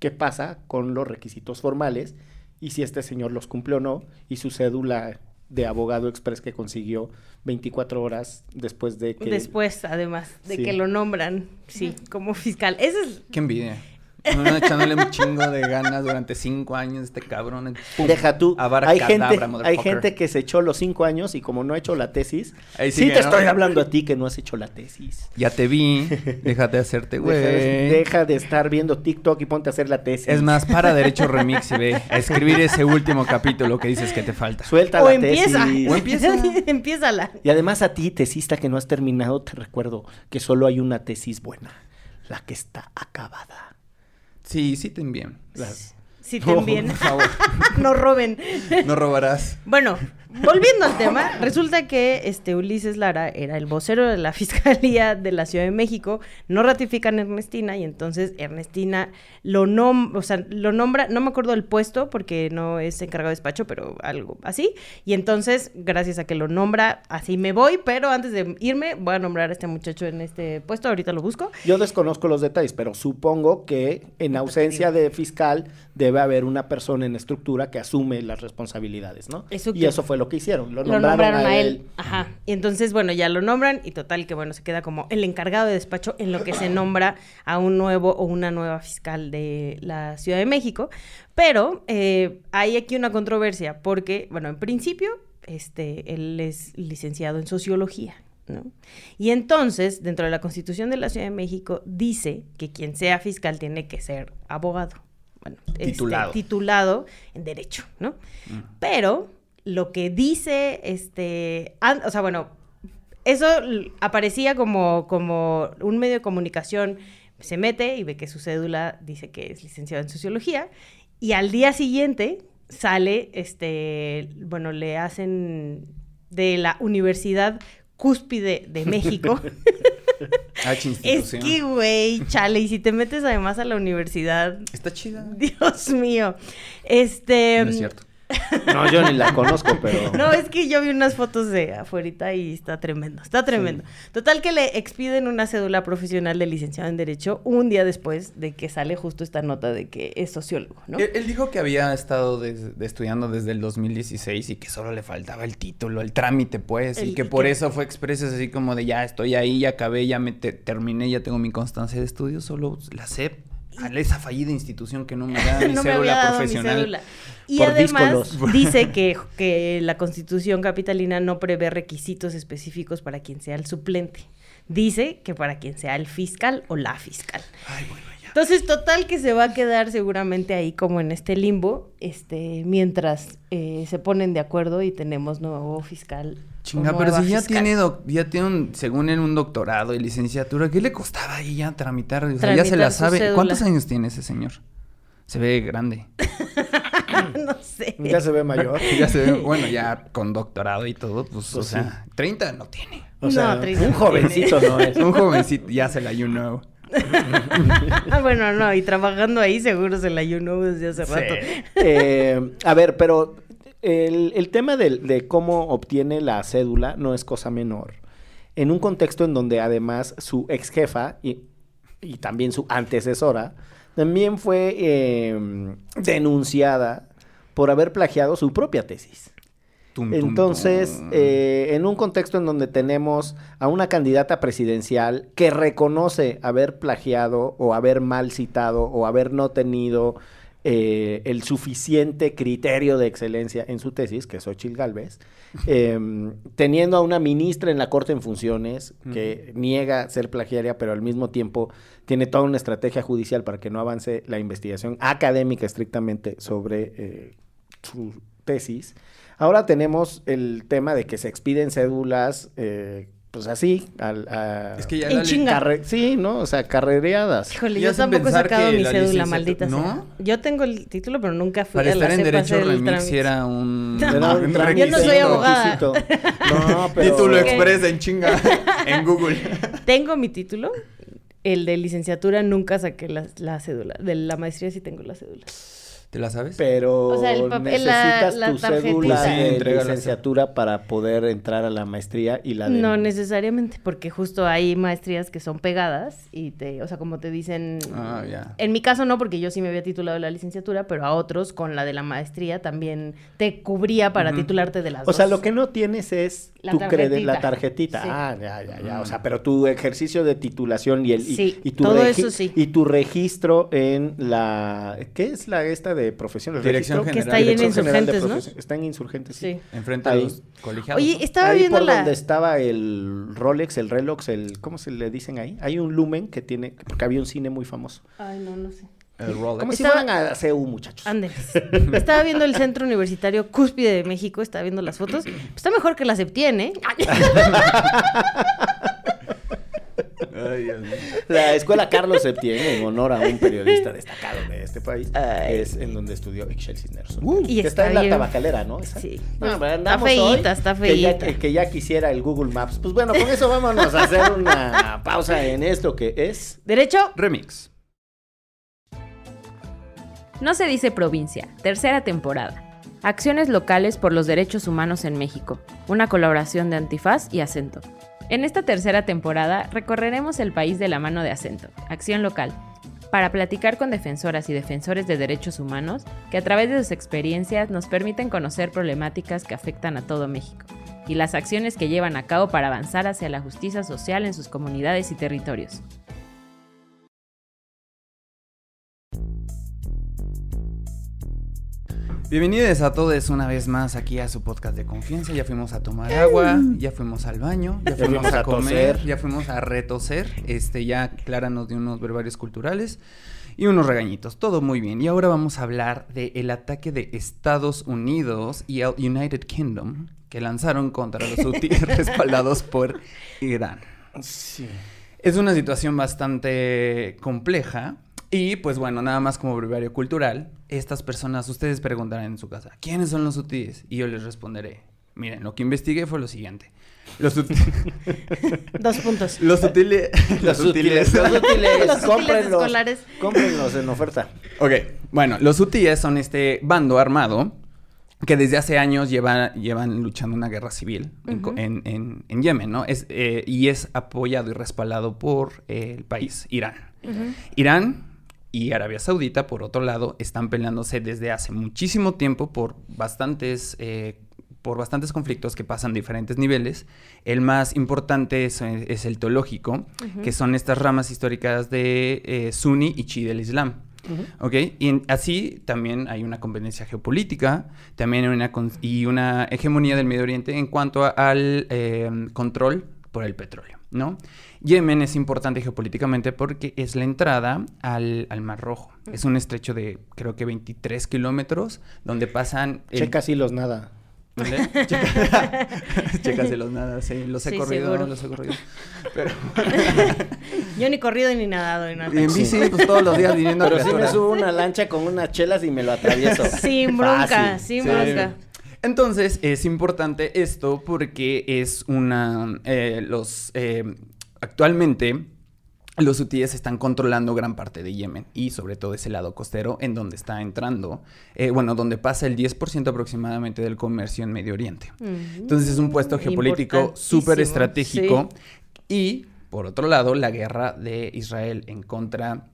¿qué pasa con los requisitos formales? Y si este señor los cumple o no, y su cédula de abogado express que consiguió 24 horas después de que... Después, además, de Sí. que lo nombran, sí, como fiscal. Es... Qué envidia. Uno echándole un chingo de ganas durante cinco años este cabrón. ¡pum! Deja tú, hay cadabra, gente, hay gente que se echó los cinco años y como no ha hecho la tesis, Ahí sí, te ¿no? estoy hablando a ti que no has hecho la tesis. Ya te vi. Déjate hacerte, güey. Deja, deja de estar viendo TikTok y ponte a hacer la tesis. Es más, para Derecho Remix y ve a escribir ese último capítulo que dices que te falta. Suelta O la empieza. tesis. O empieza. Empiézala. Y además a ti, tesista que no has terminado, te recuerdo que solo hay una tesis buena, la que está acabada. Sí, sí te envían. Si te envíen. por favor. no roben. No robarás. Bueno, volviendo al tema, resulta que este Ulises Lara era el vocero de la Fiscalía de la Ciudad de México, no ratifican a Ernestina y entonces Ernestina lo nom o sea, lo nombra, no me acuerdo del puesto porque no es encargado de despacho, pero algo así. Y entonces, gracias a que lo nombra, así me voy, pero antes de irme voy a nombrar a este muchacho en este puesto, ahorita lo busco. Yo desconozco los detalles, pero supongo que en ausencia de fiscal debe haber una persona en estructura que asume las responsabilidades, ¿no? Eso y eso fue lo que hicieron. Lo Lo nombraron, nombraron, a él. Ajá. Y entonces, bueno, ya lo nombran y total que, bueno, se queda como el encargado de despacho en lo que se nombra a un nuevo o una nueva fiscal de la Ciudad de México. Pero eh, hay aquí una controversia porque, bueno, en principio, este, él es licenciado en sociología. ¿no? Y entonces, dentro de la Constitución de la Ciudad de México, dice que quien sea fiscal tiene que ser abogado. Bueno, este, Titulado. titulado en derecho, ¿no? Pero lo que dice, este, o sea, bueno, eso aparecía como, como un medio de comunicación, se mete y ve que su cédula dice que es licenciado en sociología, y al día siguiente sale, este, bueno, le hacen de la Universidad Cúspide de México. Ah, es institución. que, güey, chale, y si te metes además a la universidad, Está chida. Dios mío. Este. No es cierto. No, yo ni la conozco, pero... No, es que yo vi unas fotos de afuerita y está tremendo, está tremendo. Total que le expiden una cédula profesional de licenciado en Derecho un día después de que sale justo esta nota de que es sociólogo, ¿no? Él, él dijo que había estado des- de estudiando desde el 2016 y que solo le faltaba el título, el trámite, pues, y que por que- eso fue expresos así como de ya estoy ahí, ya acabé, ya me te- terminé, ya tengo mi constancia de estudio, solo la SEP, a esa fallida institución que no me da mi no me cédula mi profesional. cédula. Y Por además dice que, que la constitución capitalina no prevé requisitos específicos para quien sea el suplente. Dice que para quien sea el fiscal o la fiscal. Entonces, total que se va a quedar seguramente ahí como en este limbo, este, mientras eh, se ponen de acuerdo y tenemos nuevo fiscal. O Chinga, pero si ya fiscal. tiene, doc- ya tiene un, según él, un doctorado y licenciatura, ¿qué le costaba ahí ya tramitar? O sea, ya se la sabe. cédula. ¿Cuántos años tiene ese señor? Se ve grande. no sé. Ya se ve mayor. Ya se ve, bueno, ya con doctorado y todo, pues, o Pues sea, 30 no tiene. O sea, No, triste un no jovencito no es. Un jovencito, ya se la you know. Ah, bueno, no, y trabajando ahí seguro se la ayunó desde hace rato. Eh, a ver, pero el, el tema del- de, cómo obtiene la cédula no es cosa menor. En un contexto en donde además su ex jefa y, y también su antecesora también fue eh, denunciada por haber plagiado su propia tesis. Tum, tum, Entonces, tum. eh, en un contexto en donde tenemos a una candidata presidencial que reconoce haber plagiado o haber mal citado o haber no tenido eh, el suficiente criterio de excelencia en su tesis, que es Xochitl Galvez, em, teniendo a una ministra en la Corte en funciones que niega ser plagiaria, pero al mismo tiempo tiene toda una estrategia judicial para que no avance la investigación académica estrictamente sobre eh, su tesis. Ahora tenemos el tema de que se expiden cédulas eh, pues así, al, a- Es que ya En chinga. carre- sí, ¿no? O sea, carrereadas. Híjole, yo tampoco he sacado mi la cédula, maldita ¿No? sea. Yo tengo el título, pero nunca fui Para a la estar en Derecho Remix era un... No, Yo no soy abogada. requisito. No, pero... Título Ok. express en chinga en Google. Tengo mi título. El de licenciatura nunca saqué la, la cédula. De la maestría sí tengo la cédula. ¿Te la sabes? Pero O sea, el papel- la- necesitas la tu tarjetita. cédula Pues sí, de licenciatura para poder entrar a la maestría y la de... No necesariamente, porque justo hay maestrías que son pegadas y te, o sea, como te dicen. Ah, ya. En mi caso no, porque yo sí me había titulado la licenciatura, pero a otros con la de la maestría también te cubría para titularte de las O dos. sea, lo que no tienes es La tu crede- la tarjetita. tarjetita. Sí. Ah, ya, ya, ya. O sea, pero tu ejercicio de titulación y el y, Sí, y tu todo regi- eso sí. y tu registro en la ¿qué es la esta de profesión? ¿El Dirección registro? Que está General. ahí en General de Insurgentes, ¿no? Profesión. Está en Insurgentes, sí. Sí. Enfrente de Ahí. los colegiados. Oye, estaba ahí viendo por la. donde estaba el Rolex, el Relox, el ¿cómo se le dicen ahí? Hay un Lumen que tiene porque había un cine muy famoso. Ay, no, no sé. El Rolex. Como si fueran a CEU, muchachos. Ándeles. Estaba viendo el Centro Universitario Cúspide de México, estaba viendo las fotos. Está mejor que la Septien, ¿eh? Ay, Dios mío. La escuela Carlos Septién, en honor a un periodista destacado de este país, Ay. es en donde estudió Ixchel Cisneros. Y que está está en la bien. tabacalera, ¿no? Esa. Sí. No, Está feíta, está Que ya, feíta. que ya quisiera el Google Maps. Pues bueno, con eso vámonos a hacer una pausa en esto que es... Derecho. Remix. No se dice provincia, tercera temporada. Acciones locales por los derechos humanos en México, una colaboración de Antifaz y Acento. En esta tercera temporada recorreremos el país de la mano de Acento, Acción Local, para platicar con defensoras y defensores de derechos humanos que a través de sus experiencias nos permiten conocer problemáticas que afectan a todo México y las acciones que llevan a cabo para avanzar hacia la justicia social en sus comunidades y territorios. Bienvenidos a todos una vez más aquí a su podcast de confianza. Ya fuimos a tomar agua, ya fuimos al baño, ya, fuimos, fuimos a, a comer, ya fuimos a retoser. Este, ya Clara nos dio unos verbarios culturales y unos regañitos. Todo muy bien. Y ahora vamos a hablar del ataque de Estados Unidos y el United Kingdom que lanzaron contra los hutíes respaldados por Irán. Sí. Es una situación bastante compleja. Y pues bueno, nada más como brevario cultural, estas personas, ustedes preguntarán en su casa, ¿quiénes son los hutíes? Y yo les responderé, miren, lo que investigué fue lo siguiente. Los, Dos puntos. los, hutile- Los útiles, los útiles cómprenlos, escolares. cómprenlos en oferta. Ok, bueno, los hutíes son este bando armado que desde hace años lleva- llevan luchando una guerra civil Ujú. en, en- en Yemen, ¿no? Es, eh, y es apoyado y respaldado por eh, el país, Irán. Irán y Arabia Saudita, por otro lado, están peleándose desde hace muchísimo tiempo por bastantes, eh, por bastantes conflictos que pasan diferentes niveles. El más importante es, es el teológico, que son estas ramas históricas de eh, Sunni y Chi del Islam. ¿Ok? Y en- así también hay una conveniencia geopolítica, también hay una y una hegemonía del Medio Oriente en cuanto a- al eh, control por el petróleo, ¿no? Yemen es importante geopolíticamente porque es la entrada al, al Mar Rojo. Es un estrecho de creo que 23 kilómetros donde pasan... el- Checa si los nada. ¿Dónde? Checa, Chécaselos nada, sí, los he Sí, corrido, seguro. los he corrido. Pero Yo ni corrido ni nadado ni nada. y en bici, pues todos los días viniendo a Pero sí me subo a una lancha con unas chelas y me lo atravieso. Sin bronca, Fácil. sin Sí. bronca. Entonces es importante esto porque es una eh, los eh, actualmente los hutíes están controlando gran parte de Yemen y sobre todo ese lado costero en donde está entrando, eh, bueno, donde pasa el 10% aproximadamente del comercio en Medio Oriente. Entonces es un puesto geopolítico súper estratégico. Y por otro lado la guerra de Israel en contra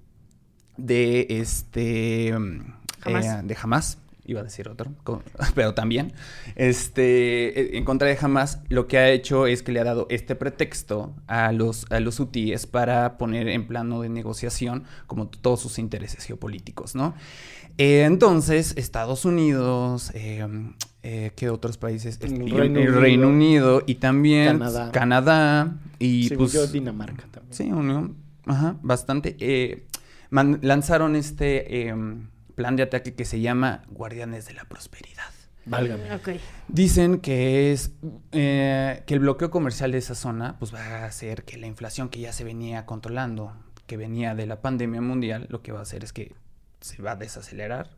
de este mm, eh, de Hamas iba a decir otro pero también este eh, en contra de Hamas lo que ha hecho es que le ha dado este pretexto a los a los hutíes para poner en plano de negociación como todos sus intereses geopolíticos no Eh, entonces Estados Unidos eh, eh, ¿qué otros países? El Este, Reino el Unido. Reino Unido y también Canadá. Canadá y pues yo, Dinamarca también. Sí, unión. Ajá, bastante. lanzaron este em, plan de ataque que se llama Guardianes de la Prosperidad. Válgame. Ok. Dicen que es eh, que el bloqueo comercial de esa zona pues va a hacer que la inflación que ya se venía controlando, que venía de la pandemia mundial, lo que va a hacer es que se va a desacelerar.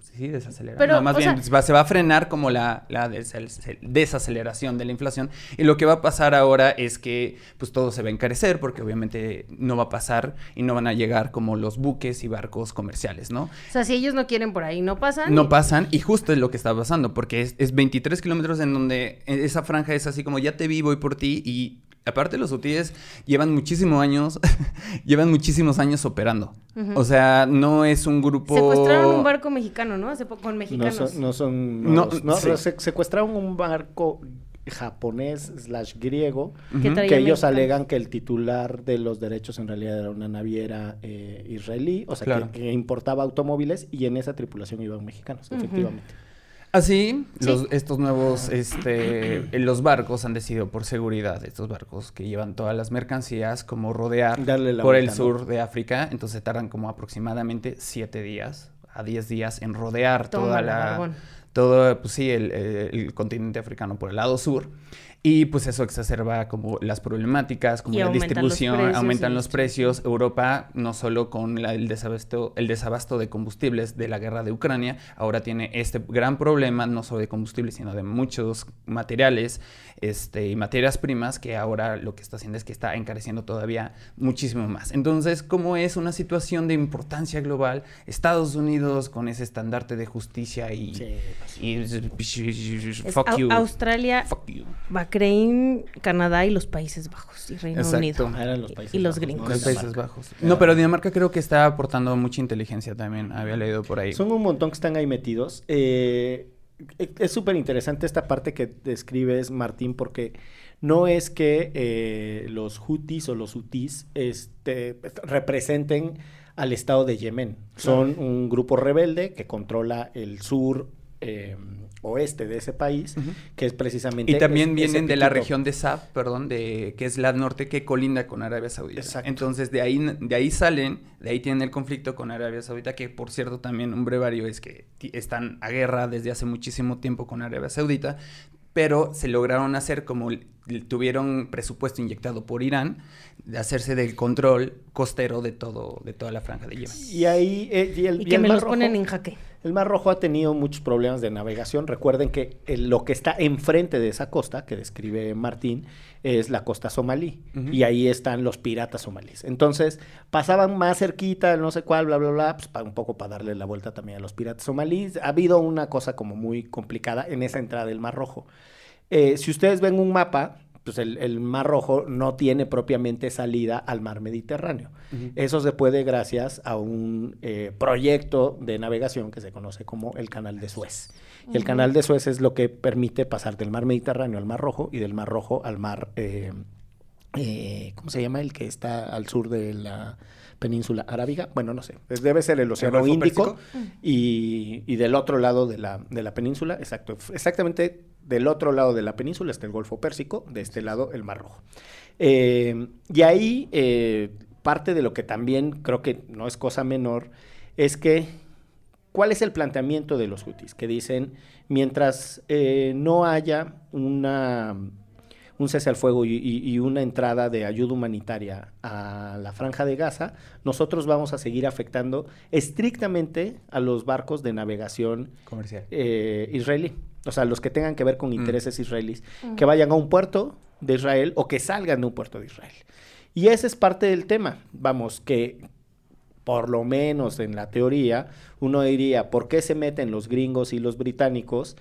Sí, desacelerar. Pero, no, más bien sea- se va- se va a frenar como la, la desaceleración de la inflación. Y lo que va a pasar ahora es que pues todo se va a encarecer porque obviamente no va a pasar y no van a llegar como los buques y barcos comerciales, ¿no? O sea, si ellos no quieren por ahí, no pasan. No pasan y justo es lo que está pasando, porque es, es 23 kilómetros en donde esa franja es así como ya te vi, voy por ti y aparte los hutíes llevan muchísimos años, llevan muchísimos años operando. O sea, no es un grupo... Secuestraron un barco mexicano, ¿no? Hace poco con No mexicanos. son, no son No, no, sí. se- secuestraron un barco japonés slash griego Que que ellos alegan que el titular de los derechos en realidad era una naviera eh, israelí, o sea, que- Claro. que, importaba automóviles y en esa tripulación iban mexicanos, efectivamente. Así, Sí. los- estos nuevos, este, eh, los barcos han decidido por seguridad, estos barcos que llevan todas las mercancías, como rodear Darle la por el sur de África, entonces tardan como aproximadamente siete días a 10 días en rodear toda la, todo, pues sí, el, el- el continente africano por el lado sur. Y pues eso exacerba como las problemáticas, como Y la aumentan los distribución, precios aumentan y- los precios. Europa, no solo con la- el, desabasto, el desabasto de combustibles de la guerra de Ucrania, ahora tiene este gran problema, no solo de combustibles, sino de muchos materiales este, y materias primas, que ahora lo que está haciendo es que está encareciendo todavía muchísimo más. Entonces, como es una situación de importancia global, Estados Unidos con ese estandarte de justicia y... Sí, pues, y Es fuck you. Australia, Fuck you. Bahrein, Canadá y los Países Bajos y Reino Exacto. Unido. Ah, eran los Países y los Bajos, gringos. ¿no? Los Dinamarca. Países Bajos. No, pero Dinamarca creo que está aportando mucha inteligencia también. Había leído por ahí. Son un montón que están ahí metidos. Eh, e- es súper interesante esta parte que describes, Martín, porque no es que eh, los hutis o los hutis este, representen al Estado de Yemen. Son un grupo rebelde que controla el sur eh, oeste de ese país, que es precisamente... Y también es- vienen de la región de Saf, perdón, de que es la norte que colinda con Arabia Saudita. Exacto. Entonces de ahí de ahí salen, de ahí tienen el conflicto con Arabia Saudita, que por cierto también un brevario es que están a guerra desde hace muchísimo tiempo con Arabia Saudita, pero se lograron hacer como tuvieron presupuesto inyectado por Irán de hacerse del control costero de todo de toda la franja de Yemen. Y ahí... eh, y el, Y y que el me los ponen en jaque. El Mar Rojo ha tenido muchos problemas de navegación. Recuerden que el- lo que está enfrente de esa costa, que describe Martín, es la costa somalí. Y ahí están los piratas somalíes. Entonces, pasaban más cerquita, no sé cuál, bla, bla, bla, pues, un poco para darle la vuelta también a los piratas somalíes. Ha habido una cosa como muy complicada en esa entrada del Mar Rojo. Eh, si ustedes ven un mapa, pues el, el Mar Rojo no tiene propiamente salida al mar Mediterráneo. Eso se puede gracias a un eh, proyecto de navegación que se conoce como el Canal de Suez. Y el Canal de Suez es lo que permite pasar del mar Mediterráneo al Mar Rojo y del Mar Rojo al mar, eh, eh, ¿cómo se llama? El que está al sur de la península arábiga. Bueno, no sé. Es- Debe ser el Océano Índico. Y, y del otro lado de la, de la península, exacto. Exactamente del otro lado de la península está el Golfo Pérsico, de este lado el Mar Rojo. Eh, y ahí eh, parte de lo que también creo que no es cosa menor es que, ¿cuál es el planteamiento de los hutis? Que dicen, mientras eh, no haya una, un cese al fuego y, y- y una entrada de ayuda humanitaria a la franja de Gaza, nosotros vamos a seguir afectando estrictamente a los barcos de navegación Comercial. eh, israelí. O sea, los que tengan que ver con Mm. intereses israelíes, que vayan a un puerto de Israel o que salgan de un puerto de Israel. Y ese es parte del tema. Vamos, que por lo menos en la teoría, uno diría, ¿por qué se meten los gringos y los británicos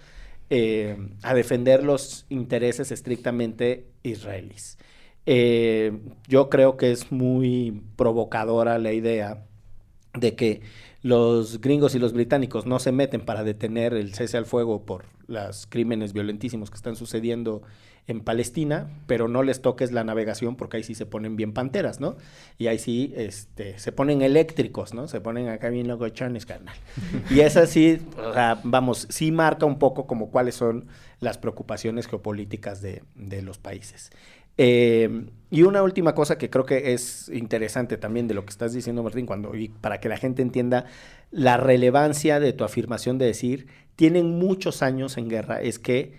eh, a defender los intereses estrictamente israelíes? Eh, yo creo que es muy provocadora la idea de que los gringos y los británicos no se meten para detener el cese al fuego por los crímenes violentísimos que están sucediendo en Palestina, pero no les toques la navegación porque ahí sí se ponen bien panteras, ¿no? Y ahí sí este, se ponen eléctricos, ¿no? Se ponen acá bien locochones, carnal. Y es así, o vamos, sí marca un poco como cuáles son las preocupaciones geopolíticas de, de los países. Eh, y una última cosa que creo que es interesante también de lo que estás diciendo, Martín, cuando, y para que la gente entienda la relevancia de tu afirmación de decir, tienen muchos años en guerra es que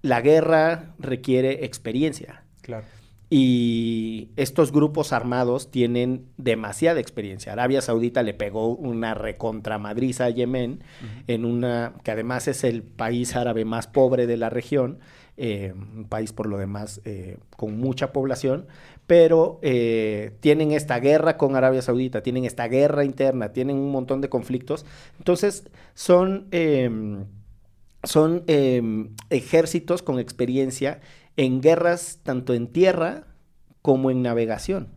la guerra requiere experiencia. Claro. Y estos grupos armados tienen demasiada experiencia. Arabia Saudita le pegó una recontramadriza a Yemen, en una que además es el país árabe más pobre de la región, eh, un país por lo demás eh, con mucha población, pero eh, tienen esta guerra con Arabia Saudita, tienen esta guerra interna, tienen un montón de conflictos. Entonces son, em, son em, ejércitos con experiencia en guerras tanto en tierra como en navegación.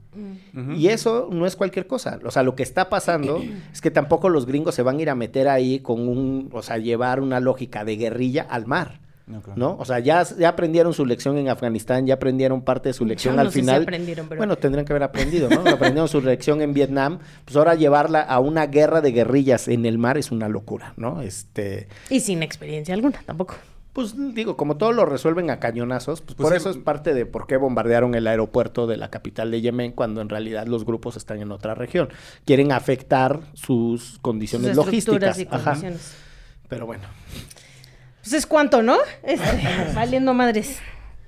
Mm. Y eso no es cualquier cosa. O sea, lo que está pasando es que tampoco los gringos se van a ir a meter ahí con un, o sea, llevar una lógica de guerrilla al mar. No, claro. ¿No? O sea, ya, ya aprendieron su lección en Afganistán, ya aprendieron parte de su lección Yo al no sé si final. aprendieron, pero- Bueno, tendrían que haber aprendido, ¿no? aprendieron su lección en Vietnam. Pues ahora llevarla a una guerra de guerrillas en el mar es una locura, ¿no? Este, Y sin experiencia alguna, tampoco. pues digo, como todo lo resuelven a cañonazos, pues, Pues por sí. eso es parte de por qué bombardearon el aeropuerto de la capital de Yemen cuando en realidad los grupos están en otra región. Quieren afectar sus condiciones Sus logísticas. y Ajá. condiciones. Pero bueno. Pues es cuanto, ¿no? Este, valiendo madres.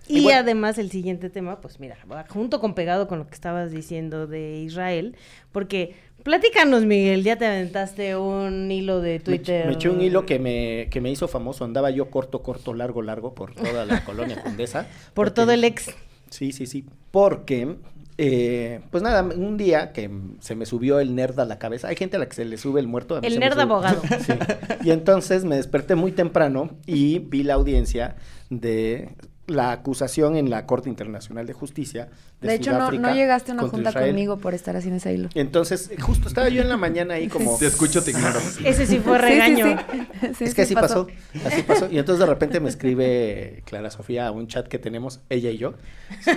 Y, Y bueno- además el siguiente tema, pues mira, va junto con pegado con lo que estabas diciendo de Israel, porque platícanos, Miguel, ya te aventaste un hilo de Me, Twitter. me eché un hilo que me, que me hizo famoso. Andaba yo corto, corto, largo, largo por toda la colonia Condesa. Por porque- todo el ex. Sí, sí, sí. Porque, eh, pues nada, un día que se me subió el nerd a la cabeza. Hay gente a la que se le sube el muerto. a mí El nerd abogado. Sí. Y entonces me desperté muy temprano y vi la audiencia de la acusación en la Corte Internacional de Justicia. De, De hecho, no, llegaste a una contra junta Israel. conmigo por estar haciendo ese hilo. Entonces, justo estaba yo en la mañana ahí como... Te escucho, te ignoro. Ese sí fue Sí, sí, regaño. sí. Sí, es que sí así pasó. así pasó. Y entonces de repente me escribe Clara Sofía a un chat que tenemos, ella y yo.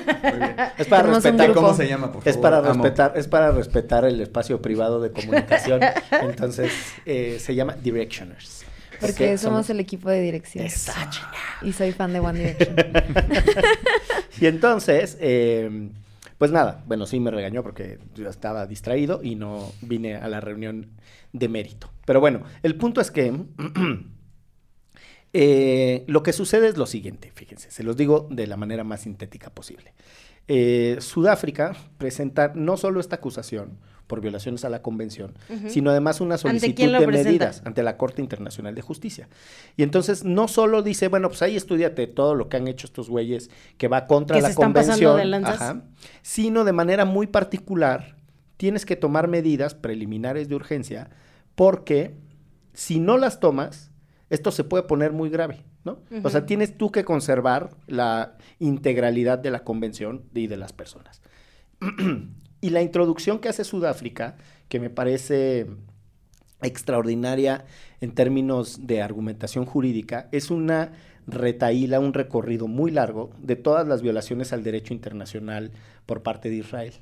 Es para Tenemos respetar. ¿Cómo se llama, por favor? Es para Amo. respetar, es para respetar el espacio privado de comunicación. Entonces, eh, se llama Directioners. Porque somos el equipo de dirección. Esa Y soy fan de One Direction. Y entonces, eh, pues nada, bueno, sí me regañó porque yo estaba distraído y no vine a la reunión de mérito. Pero bueno, el punto es que eh, lo que sucede es lo siguiente, fíjense, se los digo de la manera más sintética posible. Eh, Sudáfrica presenta no solo esta acusación por violaciones a la convención, sino además una solicitud de presenta? medidas ante la Corte Internacional de Justicia. Y entonces no solo dice, bueno, pues ahí estudiate todo lo que han hecho estos güeyes que va contra Que la se están pasando convención, de ajá, sino de manera muy particular tienes que tomar medidas preliminares de urgencia porque si no las tomas, esto se puede poner muy grave, ¿no? O sea, tienes tú que conservar la integralidad de la convención y de las personas. y la introducción que hace Sudáfrica, que me parece extraordinaria en términos de argumentación jurídica, es una retaíla, un recorrido muy largo de todas las violaciones al derecho internacional por parte de Israel.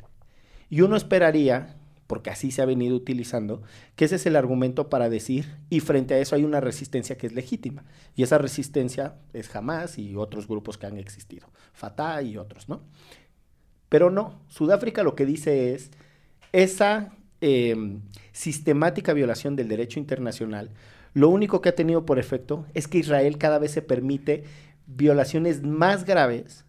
Y uno esperaría, porque así se ha venido utilizando, que ese es el argumento para decir, y frente a eso hay una resistencia que es legítima. Y esa resistencia es Hamas y otros grupos que han existido, Fatah y otros, ¿no? Pero no, Sudáfrica lo que dice es, esa eh, sistemática violación del derecho internacional, lo único que ha tenido por efecto es que Israel cada vez se permite violaciones más graves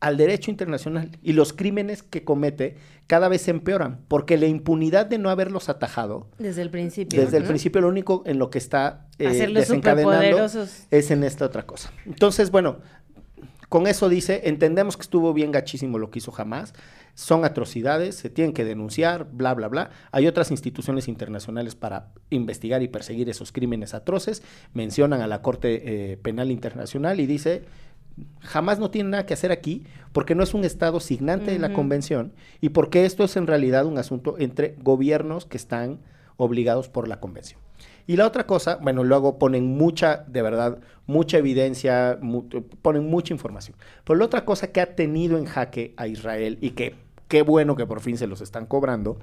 al derecho internacional y los crímenes que comete cada vez se empeoran, porque la impunidad de no haberlos atajado, Desde el principio. desde el principio lo único en lo que está eh, desencadenando es en esta otra cosa. Entonces, bueno, con eso dice, entendemos que estuvo bien gachísimo lo que hizo jamás, son atrocidades, se tienen que denunciar, bla, bla, bla. Hay otras instituciones internacionales para investigar y perseguir esos crímenes atroces, mencionan a la Corte eh, Penal Internacional y dice, jamás no tiene nada que hacer aquí porque no es un Estado signante de la convención y porque esto es en realidad un asunto entre gobiernos que están obligados por la convención. Y la otra cosa, bueno, luego ponen mucha, de verdad, mucha evidencia, ponen mucha información. Pero la otra cosa que ha tenido en jaque a Israel y que qué bueno que por fin se los están cobrando,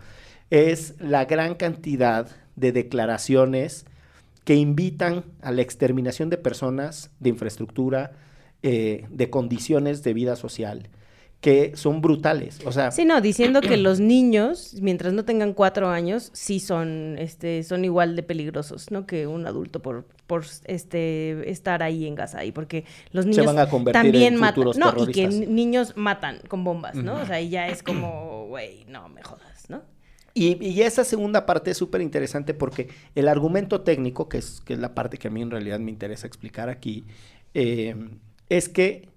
es la gran cantidad de declaraciones que invitan a la exterminación de personas, de infraestructura, eh, de condiciones de vida social, que son brutales. O sea, Sí, no, diciendo que los niños, mientras no tengan cuatro años, sí son, este, son igual de peligrosos, ¿no? Que un adulto por, por este, estar ahí en Gaza. Y porque los niños van a convertir también en matan. No, y que niños matan con bombas, ¿no? O sea, y ya es como, güey, no me jodas, ¿no? Y, y esa segunda parte es súper interesante porque el argumento técnico, que es, que es la parte que a mí en realidad me interesa explicar aquí, eh, es que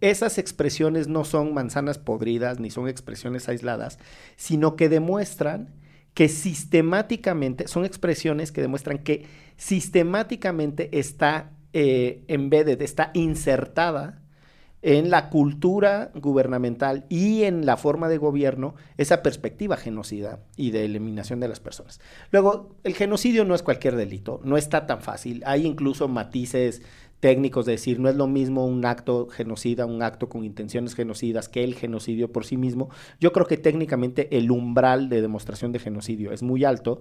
esas expresiones no son manzanas podridas ni son expresiones aisladas, sino que demuestran que sistemáticamente, son expresiones que demuestran que sistemáticamente está eh, embedded, está insertada en la cultura gubernamental y en la forma de gobierno esa perspectiva genocida y de eliminación de las personas. Luego, el genocidio no es cualquier delito, no está tan fácil. Hay incluso matices técnicos de decir, no es lo mismo un acto genocida, un acto con intenciones genocidas que el genocidio por sí mismo. Yo creo que técnicamente el umbral de demostración de genocidio es muy alto.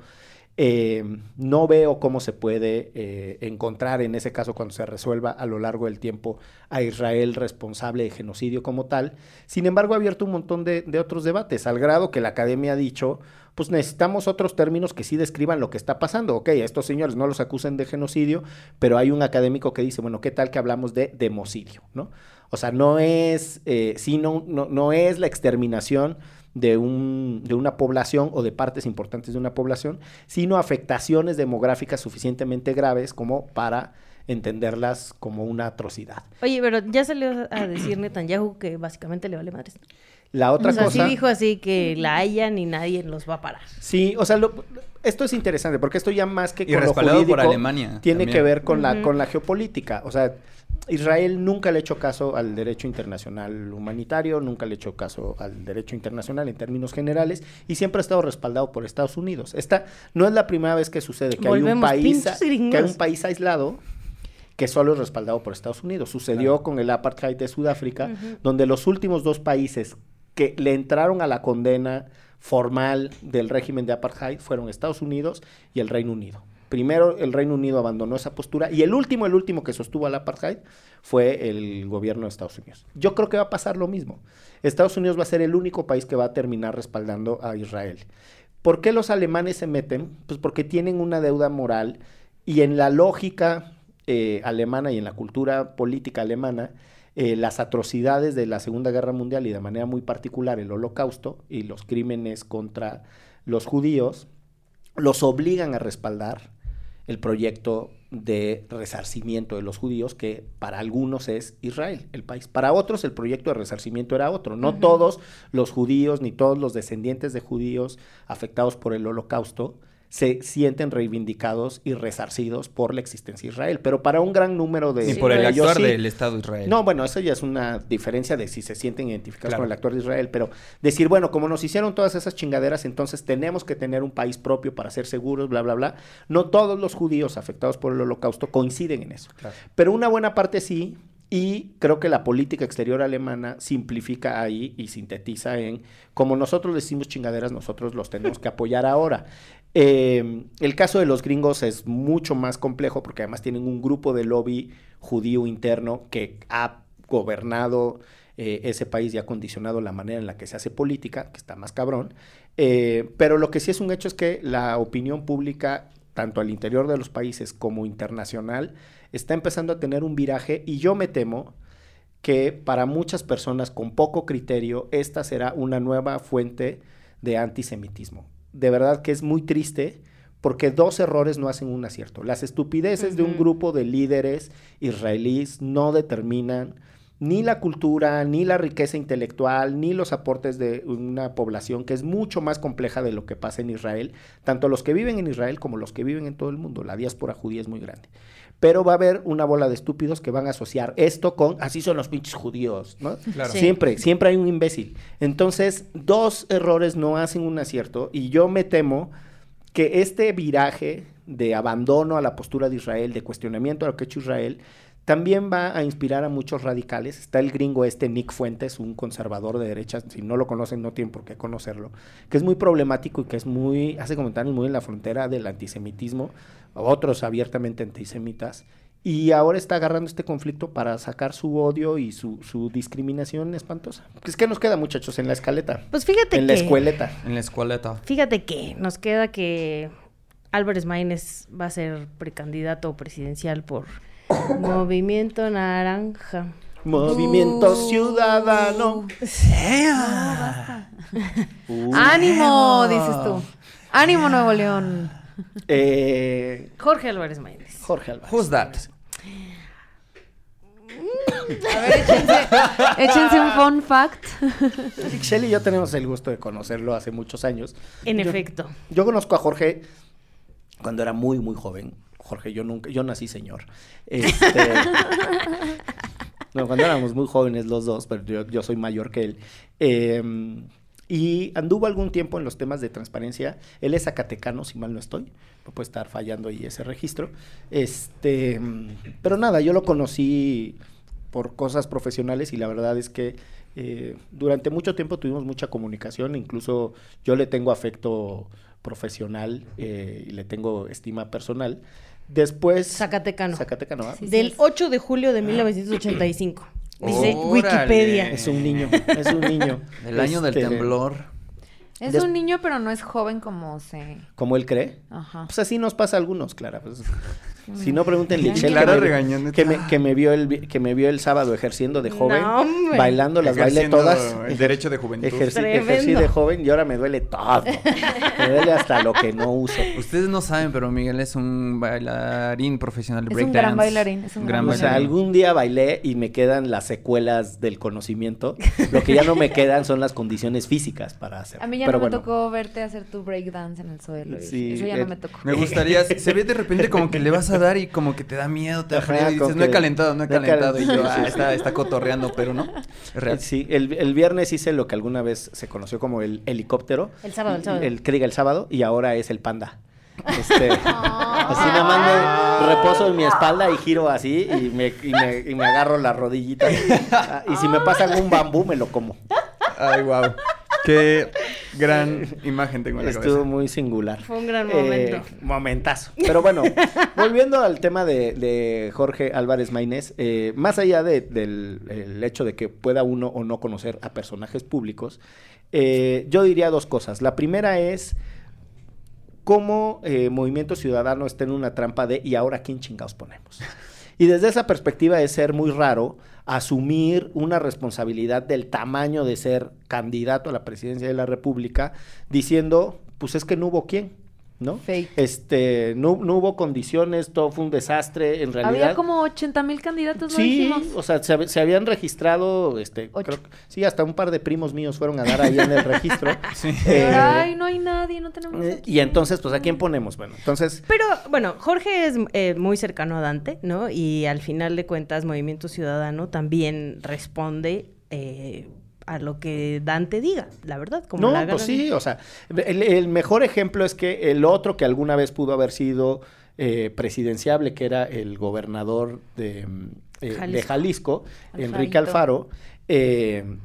Eh, no veo cómo se puede eh, encontrar en ese caso cuando se resuelva a lo largo del tiempo a Israel responsable de genocidio como tal. Sin embargo, ha abierto un montón de, de otros debates, al grado que la academia ha dicho, pues necesitamos otros términos que sí describan lo que está pasando. Ok, estos señores no los acusen de genocidio, pero hay un académico que dice, bueno, ¿qué tal que hablamos de democidio? ¿no? O sea, no es, eh, no, no, no es la exterminación de, un, de una población o de partes importantes de una población, sino afectaciones demográficas suficientemente graves como para entenderlas como una atrocidad. Oye, pero ya salió a decir Netanyahu que básicamente le vale madres. La otra o sea, cosa... sí dijo así que la hayan y nadie los va a parar. Sí, o sea, lo- esto es interesante porque esto ya más que Y con lo por Alemania tiene también. que ver con la con la geopolítica. O sea, Israel nunca le ha hecho caso al derecho internacional humanitario, nunca le ha hecho caso al derecho internacional en términos generales y siempre ha estado respaldado por Estados Unidos. Esta no es la primera vez que sucede que hay un país que hay un país aislado que solo es respaldado por Estados Unidos. Sucedió con el apartheid de Sudáfrica, donde los últimos dos países que le entraron a la condena formal del régimen de apartheid fueron Estados Unidos y el Reino Unido. Primero el Reino Unido abandonó esa postura y el último, el último que sostuvo al apartheid fue el gobierno de Estados Unidos. Yo creo que va a pasar lo mismo. Estados Unidos va a ser el único país que va a terminar respaldando a Israel. ¿Por qué los alemanes se meten? Pues porque tienen una deuda moral y en la lógica eh, alemana y en la cultura política alemana, eh, las atrocidades de la Segunda Guerra Mundial y de manera muy particular el Holocausto y los crímenes contra los judíos los obligan a respaldar el proyecto de resarcimiento de los judíos, que para algunos es Israel, el país. Para otros el proyecto de resarcimiento era otro. No todos los judíos ni todos los descendientes de judíos afectados por el holocausto se sienten reivindicados y resarcidos por la existencia de Israel. Pero para un gran número de Ni Sí, por el ellos actuar sí. del Estado de Israel. No, bueno, eso ya es una diferencia de si se sienten identificados Claro. con el actor de Israel, pero decir, bueno, como nos hicieron todas esas chingaderas, entonces tenemos que tener un país propio para ser seguros, bla, bla, bla. No todos los judíos afectados por el holocausto coinciden en eso. Claro. Pero una buena parte sí, y creo que la política exterior alemana simplifica ahí y sintetiza en, como nosotros decimos chingaderas, nosotros los tenemos que apoyar ahora. Eh, el caso de los gringos es mucho más complejo porque además tienen un grupo de lobby judío interno que ha gobernado eh, ese país y ha condicionado la manera en la que se hace política, que está más cabrón. Eh, pero lo que sí es un hecho es que la opinión pública, tanto al interior de los países como internacional, está empezando a tener un viraje y yo me temo que para muchas personas con poco criterio esta será una nueva fuente de antisemitismo. De verdad que es muy triste porque dos errores no hacen un acierto. Las estupideces de un grupo de líderes israelíes no determinan ni la cultura, ni la riqueza intelectual, ni los aportes de una población que es mucho más compleja de lo que pasa en Israel, tanto los que viven en Israel como los que viven en todo el mundo. La diáspora judía es muy grande. Pero va a haber una bola de estúpidos que van a asociar esto con así son los pinches judíos, ¿no? Claro. Sí. Siempre, siempre hay un imbécil. Entonces, dos errores no hacen un acierto y yo me temo que este viraje de abandono a la postura de Israel, de cuestionamiento a lo que ha hecho Israel, también va a inspirar a muchos radicales. Está el gringo este Nick Fuentes, un conservador de derecha, si no lo conocen no tienen por qué conocerlo, que es muy problemático y que es muy, hace comentarios muy en la frontera del antisemitismo, otros abiertamente antisemitas, y ahora está agarrando este conflicto para sacar su odio y su, su discriminación espantosa. Es que nos queda, muchachos, en la escaleta. Pues fíjate en que... la escueleta. En la escueleta. Fíjate que nos queda que Álvarez Maínez va a ser precandidato presidencial por Movimiento Naranja. Movimiento Ciudadano. Uh. ¡Ánimo! Dices tú. ¡Ánimo, Nuevo León! Eh, Jorge Álvarez Maínez. Jorge Álvarez. Who's that? A ver, échense, échense un fun fact. Shelly y yo tenemos el gusto de conocerlo hace muchos años. En Yo- efecto. Yo conozco a Jorge cuando era muy, muy joven. Jorge, yo nunca, yo nací señor. Este, no, cuando éramos muy jóvenes los dos, pero yo, yo soy mayor que él. Eh, y anduvo algún tiempo en los temas de transparencia. Él es zacatecano, si mal no estoy. Me puede estar fallando ahí ese registro. Este, pero nada, yo lo conocí por cosas profesionales y la verdad es que eh, durante mucho tiempo tuvimos mucha comunicación, incluso yo le tengo afecto profesional eh, y le tengo estima personal. Después... Zacatecano. Zacatecano, ¿ah? Del 8 de julio de 1985. Dice Órale. Wikipedia. Es un niño, es un niño. El año del Este, temblor. Es Des- un niño, pero no es joven como se... Como él cree. Ajá. Pues así nos pasa a algunos, Clara. pues, si no, pregúntenle a Ixchel, Clara que, me, que, me, que me vio el, que me vio el sábado ejerciendo de joven, No, bailando, las bailé todas. El derecho de juventud. Ejercí, de joven y ahora me duele todo. me duele hasta lo que no uso. Ustedes no saben, pero Miguel es un bailarín profesional de Es un gran bailarín, es un gran O sea, bailarín. algún día bailé y me quedan las secuelas del conocimiento. Lo que ya no me quedan son las condiciones físicas para hacerlo. A mí ya Pero no me bueno, tocó verte hacer tu breakdance en el suelo. Sí, eso ya eh, no me tocó. Me gustaría, se ve de repente como que le vas a dar y como que te da miedo, te da frío y dices, no he calentado, no he calentado. Y yo, ah, sí, está, está cotorreando, pero no. Es real. Sí, el, el viernes hice lo que alguna vez se conoció como el helicóptero. El sábado, el sábado. El que diga el sábado y ahora es el panda. Este, así nada más me reposo en mi espalda y giro así y me, y me, y me agarro las rodillitas. Ah, Y si me pasan un bambú, me lo como. Ay, wow. Qué gran imagen tengo en la Estuvo cabeza. muy singular. Fue un gran Eh, momento. momentazo. Pero bueno, volviendo al tema de, de Jorge Álvarez Maínez, eh, más allá de- del el hecho de que pueda uno o no conocer a personajes públicos, eh, yo diría dos cosas. La primera es cómo eh, Movimiento Ciudadano está en una trampa de ¿y ahora quién chingados ponemos? Y desde esa perspectiva es ser muy raro asumir una responsabilidad del tamaño de ser candidato a la presidencia de la República diciendo, pues es que no hubo quién, ¿no? Fake. Este, no, no hubo condiciones, todo fue un desastre, en realidad. Había como 80 mil candidatos, ¿no Sí, dijimos? o sea, se, hab- se habían registrado, este, Ocho. creo que- sí, hasta un par de primos míos fueron a dar ahí en el registro. Sí. Eh, ay, no hay nadie, no tenemos eh, y entonces, pues, ¿a quién ponemos? Bueno, entonces, Pero bueno, Jorge es eh, muy cercano a Dante, ¿no? Y al final de cuentas, Movimiento Ciudadano también responde eh, a lo que Dante diga, la verdad. Como no, la pues sí, o sea, el, el mejor ejemplo es que el otro que alguna vez pudo haber sido eh, presidenciable, que era el gobernador de, mm, eh, de Jalisco. Jalisco, Enrique. Alfaro, eh,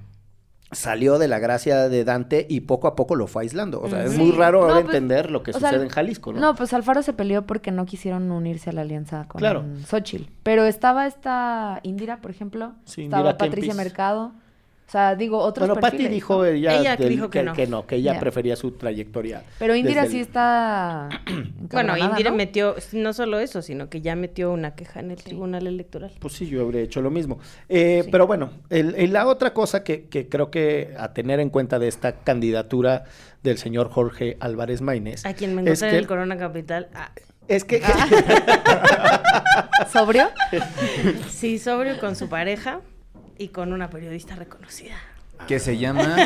salió de la gracia de Dante y poco a poco lo fue aislando. O sea, es muy raro No, pues, entender lo que sea, sucede en Jalisco, ¿no? No, pues Alfaro se peleó porque no quisieron unirse a la alianza con Claro. Xochitl. Pero estaba esta Indira, por ejemplo. Sí, estaba Indira Patricia Kempis. Mercado. O sea, digo, otros Bueno, Patti perfiles, dijo ¿no? ella, Ella del- dijo que no. que ella prefería su trayectoria. Pero Indira sí el- está Bueno, Indira ¿no? metió, no solo eso, sino que ya metió una queja en el Tribunal Electoral. Pues sí, yo habría hecho lo mismo. Eh, Pero bueno, el- el- la otra cosa que, que creo que a tener en cuenta de esta candidatura del señor Jorge Álvarez Maínez A quien me encontré en el Corona Capital. ah, es que ¿Sobrio? sí, sobrio con su pareja y con una periodista reconocida. Que se llama...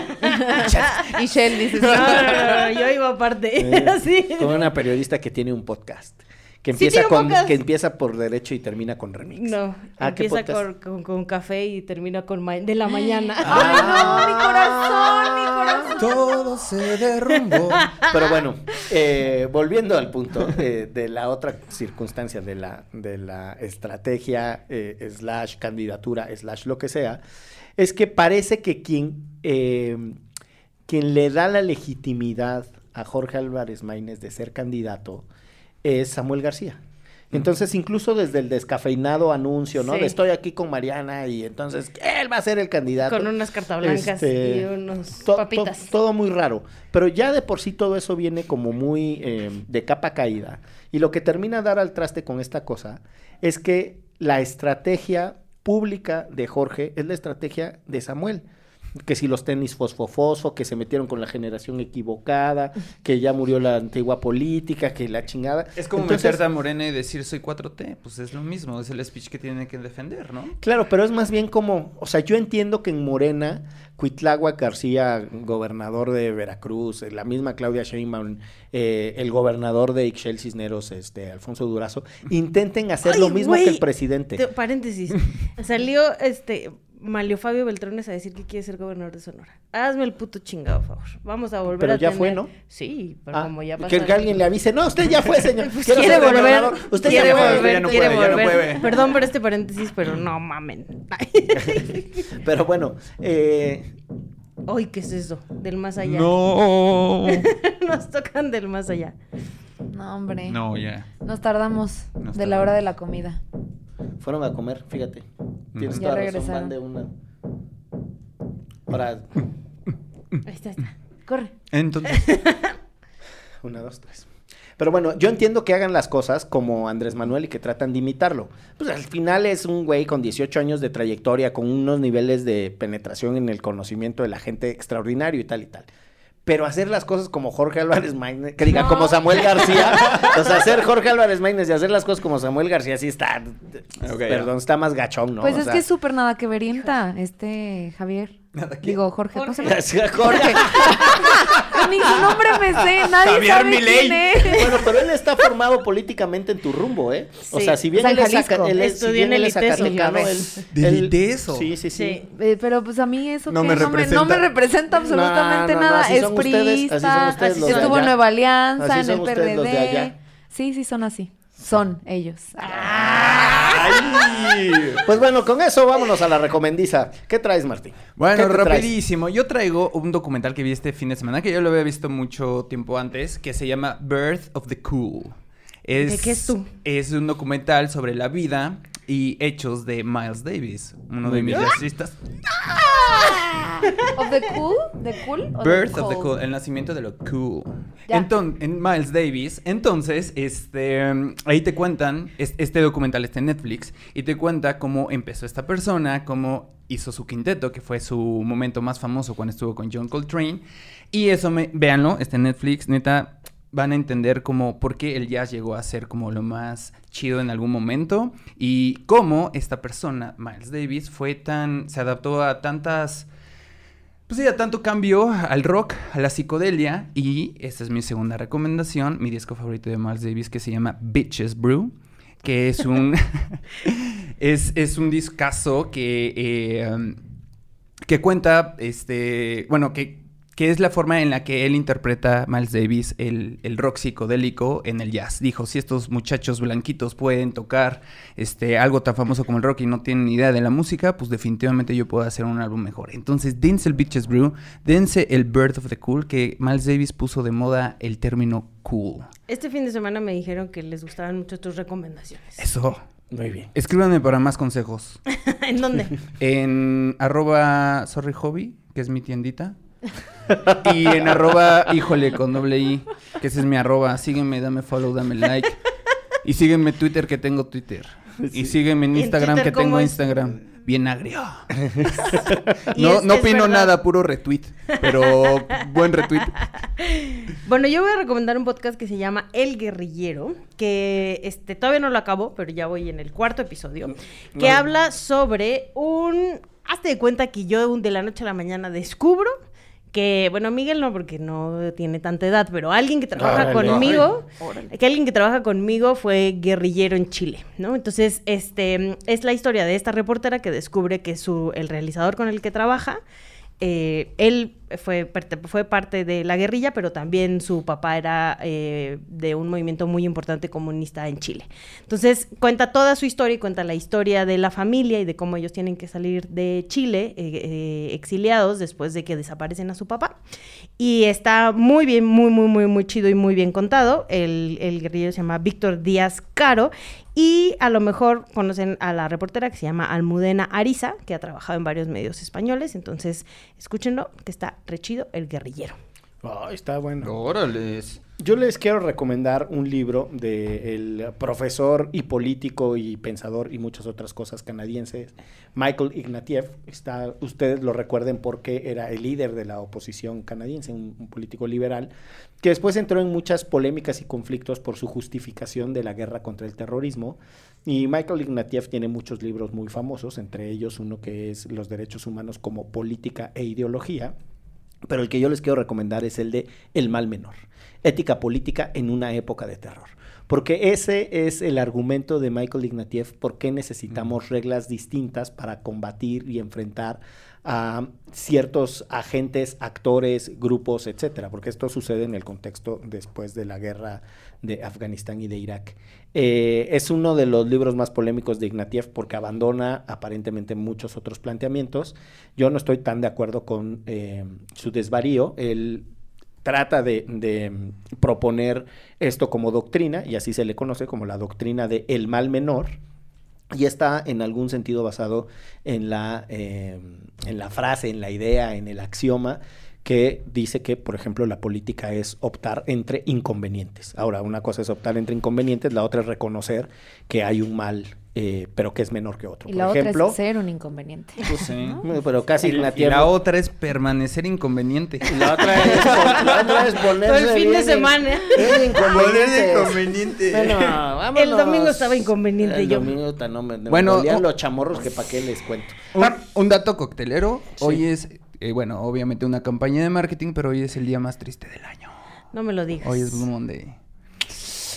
y Shell dice, No, no, no, no, yo iba aparte. eh, así. con una periodista que tiene un podcast. Que empieza, con, que empieza por derecho y termina con remix. No, Ah, ¿qué empieza con, con- con café y termina con ma- de la mañana. ¡Ay, no! ¡Mi corazón! ¡Mi corazón! Todo se derrumbó. Pero bueno, eh, volviendo al punto eh, de la otra circunstancia de la, de la estrategia, eh, slash candidatura, slash lo que sea, es que parece que quien, eh, quien le da la legitimidad a Jorge Álvarez Maínez de ser candidato es Samuel García. Entonces, incluso desde el descafeinado anuncio, ¿no? Sí. De estoy aquí con Mariana y entonces él va a ser el candidato. Con unas cartas blancas Este, y unos to- to- papitas. todo muy raro. Pero ya de por sí todo eso viene como muy eh, de capa caída. Y lo que termina a dar al traste con esta cosa es que la estrategia pública de Jorge es la estrategia de Samuel. Que si los tenis fosfofosfo, que se metieron con la generación equivocada, que ya murió la antigua política, que la chingada. Es como Entonces, meterte a Morena y decir soy 4T. Pues es lo mismo, es el speech que tiene que defender, ¿no? Claro, pero es más bien como, o sea, yo entiendo que en Morena, Cuitláhuac García, gobernador de Veracruz, la misma Claudia Sheinbaum, eh, el gobernador de Ixchel Cisneros, este, Alfonso Durazo, intenten hacer Ay, lo mismo que el presidente. Te- paréntesis. Salió este Malio Fabio Beltrones a decir que quiere ser gobernador de Sonora. Hazme el puto chingado, favor. Vamos a volver Pero a ya tener- fue, ¿no? Sí, pero Ah, como ya que, pasó. que alguien le avise, no, usted ya fue, señor. Pues quiere volver, gobernador. Usted quiere ya fue. volver, ya no quiere puede, ya no volver. puede. Perdón por este paréntesis, pero no mamen. Pero bueno, eh, Ay, ¿qué es eso? Del más allá. No. Nos tocan del más allá. No, hombre. No, ya. Nos tardamos Nos de la hora de la comida. Fueron a comer, fíjate. Tienes Ya toda razón, van de una. Ahora, Ahí está, ahí está. Corre. Entonces, Una, dos, tres. Pero bueno, yo entiendo que hagan las cosas como Andrés Manuel y que tratan de imitarlo. Pues al final es un güey con 18 años de trayectoria, con unos niveles de penetración en el conocimiento de la gente extraordinario y tal y tal. Pero hacer las cosas como Jorge Álvarez Maínez, que diga, como Samuel García, o sea, hacer Jorge Álvarez Maínez y hacer las cosas como Samuel García sí está, perdón, está más gachón, ¿no? pues O es sea, que es súper nada que verienta, este Javier. Nada Digo, Jorge. ¿cómo se llama? Jorge. Ni su nombre me sé, nadie Javier sabe Milei. quién es. Bueno, pero él está formado políticamente en tu rumbo, ¿eh? O Sí. sea, si bien O sea, en él es, Jalisco. saca- él es, si Estudió bien en él el es ITESO, zacatecano, él. ¿Del él- ITESO? Sí, sí, sí. Sí. Eh, pero pues a mí eso No que me no, me, no representa. me representa absolutamente No, no, no, nada. así es son ustedes, así son priista, ustedes los de estuvo en. Nueva Alianza, Así en son el ustedes los de PRD. allá. Sí, sí, son así. Son ellos. ¡Ay! Pues bueno, con eso vámonos a la recomendiza. ¿Qué traes, Martín? Bueno, rapidísimo. Yo traigo un documental que vi este fin de semana que yo lo había visto mucho tiempo antes, que se llama Birth of the Cool. ¿De qué es tú? Es un documental sobre la vida y hechos de Miles Davis, uno Muy de mis jazzistas. ¿Of the cool? ¿The cool? o Birth of the cold? Cool, el nacimiento de lo cool. Ya. En Miles Davis, entonces, este, mm, ahí te cuentan, es- este documental está en Netflix, y te cuenta cómo empezó esta persona, cómo hizo su quinteto, que fue su momento más famoso cuando estuvo con John Coltrane, y eso, me, véanlo, está en Netflix, neta, van a entender como por qué el jazz llegó a ser como lo más chido en algún momento, y cómo esta persona, Miles Davis, fue tan, se adaptó a tantas... Pues sí, a tanto cambio al rock, a la psicodelia. Y esta es mi segunda recomendación, mi disco favorito de Miles Davis que se llama Bitches Brew. Que es un. es, es un discazo que. eh, um, que cuenta. Este. Bueno, que, que es la forma en la que él interpreta Miles Davis el, el rock psicodélico en el jazz. Dijo: si estos muchachos blanquitos pueden tocar este, algo tan famoso como el rock y no tienen ni idea de la música, pues definitivamente yo puedo hacer un álbum mejor. Entonces, dense el Bitches Brew, dense el Birth of the Cool, que Miles Davis puso de moda el término cool. Este fin de semana me dijeron que les gustaban mucho tus recomendaciones. Eso. Muy bien. Escríbanme para más consejos. ¿En dónde? En arroba sorry hobby, que es mi tiendita. Y en arroba híjole con doble i, que ese es mi arroba. Sígueme, dame follow, dame like. Y sígueme Twitter que tengo Twitter. Y sígueme en ¿Y en Instagram Twitter que tengo es? Instagram. Bien agrio. No, no opino nada, puro retweet. Pero buen retweet. Bueno, yo voy a recomendar un podcast que se llama El Guerrillero, que este todavía no lo acabo, pero ya voy en el cuarto episodio, que No. habla sobre un... Hazte de cuenta que yo de la noche a la mañana descubro que, bueno, Miguel no, porque no tiene tanta edad, pero alguien que trabaja Órale. conmigo, que alguien que trabaja conmigo fue guerrillero en Chile, ¿no? Entonces, este, es la historia de esta reportera que descubre que su, el realizador con el que trabaja, eh, él fue, fue parte de la guerrilla, pero también su papá era eh, de un movimiento muy importante comunista en Chile. Entonces cuenta toda su historia y cuenta la historia de la familia y de cómo ellos tienen que salir de Chile eh, exiliados después de que desaparecen a su papá. Y está muy bien, muy, muy, muy, muy chido y muy bien contado. El, el guerrillero se llama Víctor Díaz Caro y a lo mejor conocen a la reportera que se llama Almudena Ariza, que ha trabajado en varios medios españoles. Entonces, escúchenlo, que está re chido, El Guerrillero. Ay, está bueno. Órale. Yo les quiero recomendar un libro del profesor y político y pensador y muchas otras cosas canadienses, Michael Ignatieff. Está, ustedes lo recuerden porque era el líder de la oposición canadiense, un, un político liberal, que después entró en muchas polémicas y conflictos por su justificación de la guerra contra el terrorismo. Y Michael Ignatieff tiene muchos libros muy famosos, entre ellos uno que es Los derechos humanos como política e ideología. Pero el que yo les quiero recomendar es el de El mal menor, ética política en una época de terror. Porque ese es el argumento de Michael Ignatieff, por qué necesitamos reglas distintas para combatir y enfrentar a ciertos agentes, actores, grupos, etcétera, porque esto sucede en el contexto después de la guerra de Afganistán y de Irak. Eh, es uno de los libros más polémicos de Ignatieff porque abandona aparentemente muchos otros planteamientos. Yo no estoy tan de acuerdo con eh, su desvarío. Él trata de, mm, proponer esto como doctrina, y así se le conoce como la doctrina de el mal menor, y está en algún sentido basado en la, eh, en la frase, en la idea, en el axioma que dice que, por ejemplo, la política es optar entre inconvenientes. Ahora, una cosa es optar entre inconvenientes, la otra es reconocer que hay un mal, eh, pero que es menor que otro. Y por la ejemplo, otra es ser un inconveniente. Pues sí. pero casi Y, y Ignatieff- la otra es permanecer inconveniente. y la otra es, la otra es ponerse Todo el fin de semana. inconvenientes. inconveniente. Bueno, vámonos. El domingo estaba inconveniente El yo. domingo ta- no me, me Bueno, los chamorros que para qué les cuento. Un, un dato coctelero. Sí. Hoy es, eh, bueno, obviamente una campaña de marketing, pero hoy es el día más triste del año. No me lo digas. Hoy es Blue Monday.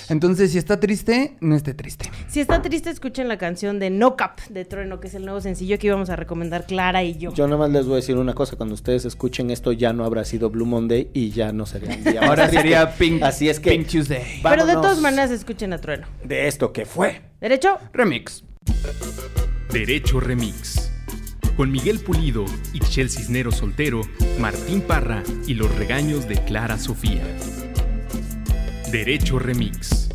Entonces, si está triste, no esté triste. Si está triste, escuchen la canción de No Cap de Trueno, que es el nuevo sencillo que íbamos a recomendar Clara y yo. Yo nomás les voy a decir una cosa, cuando ustedes escuchen esto ya no habrá sido Blue Monday y ya no sería un día más Ahora sería Pink, Así es que Pink Tuesday. Pero de todas maneras, escuchen a Trueno. de esto que fue. ¿Derecho? Remix. Derecho Remix. Con Miguel Pulido, Ixchel Cisnero Soltero, Martín Parra y los regaños de Clara Sofía. Derecho Remix.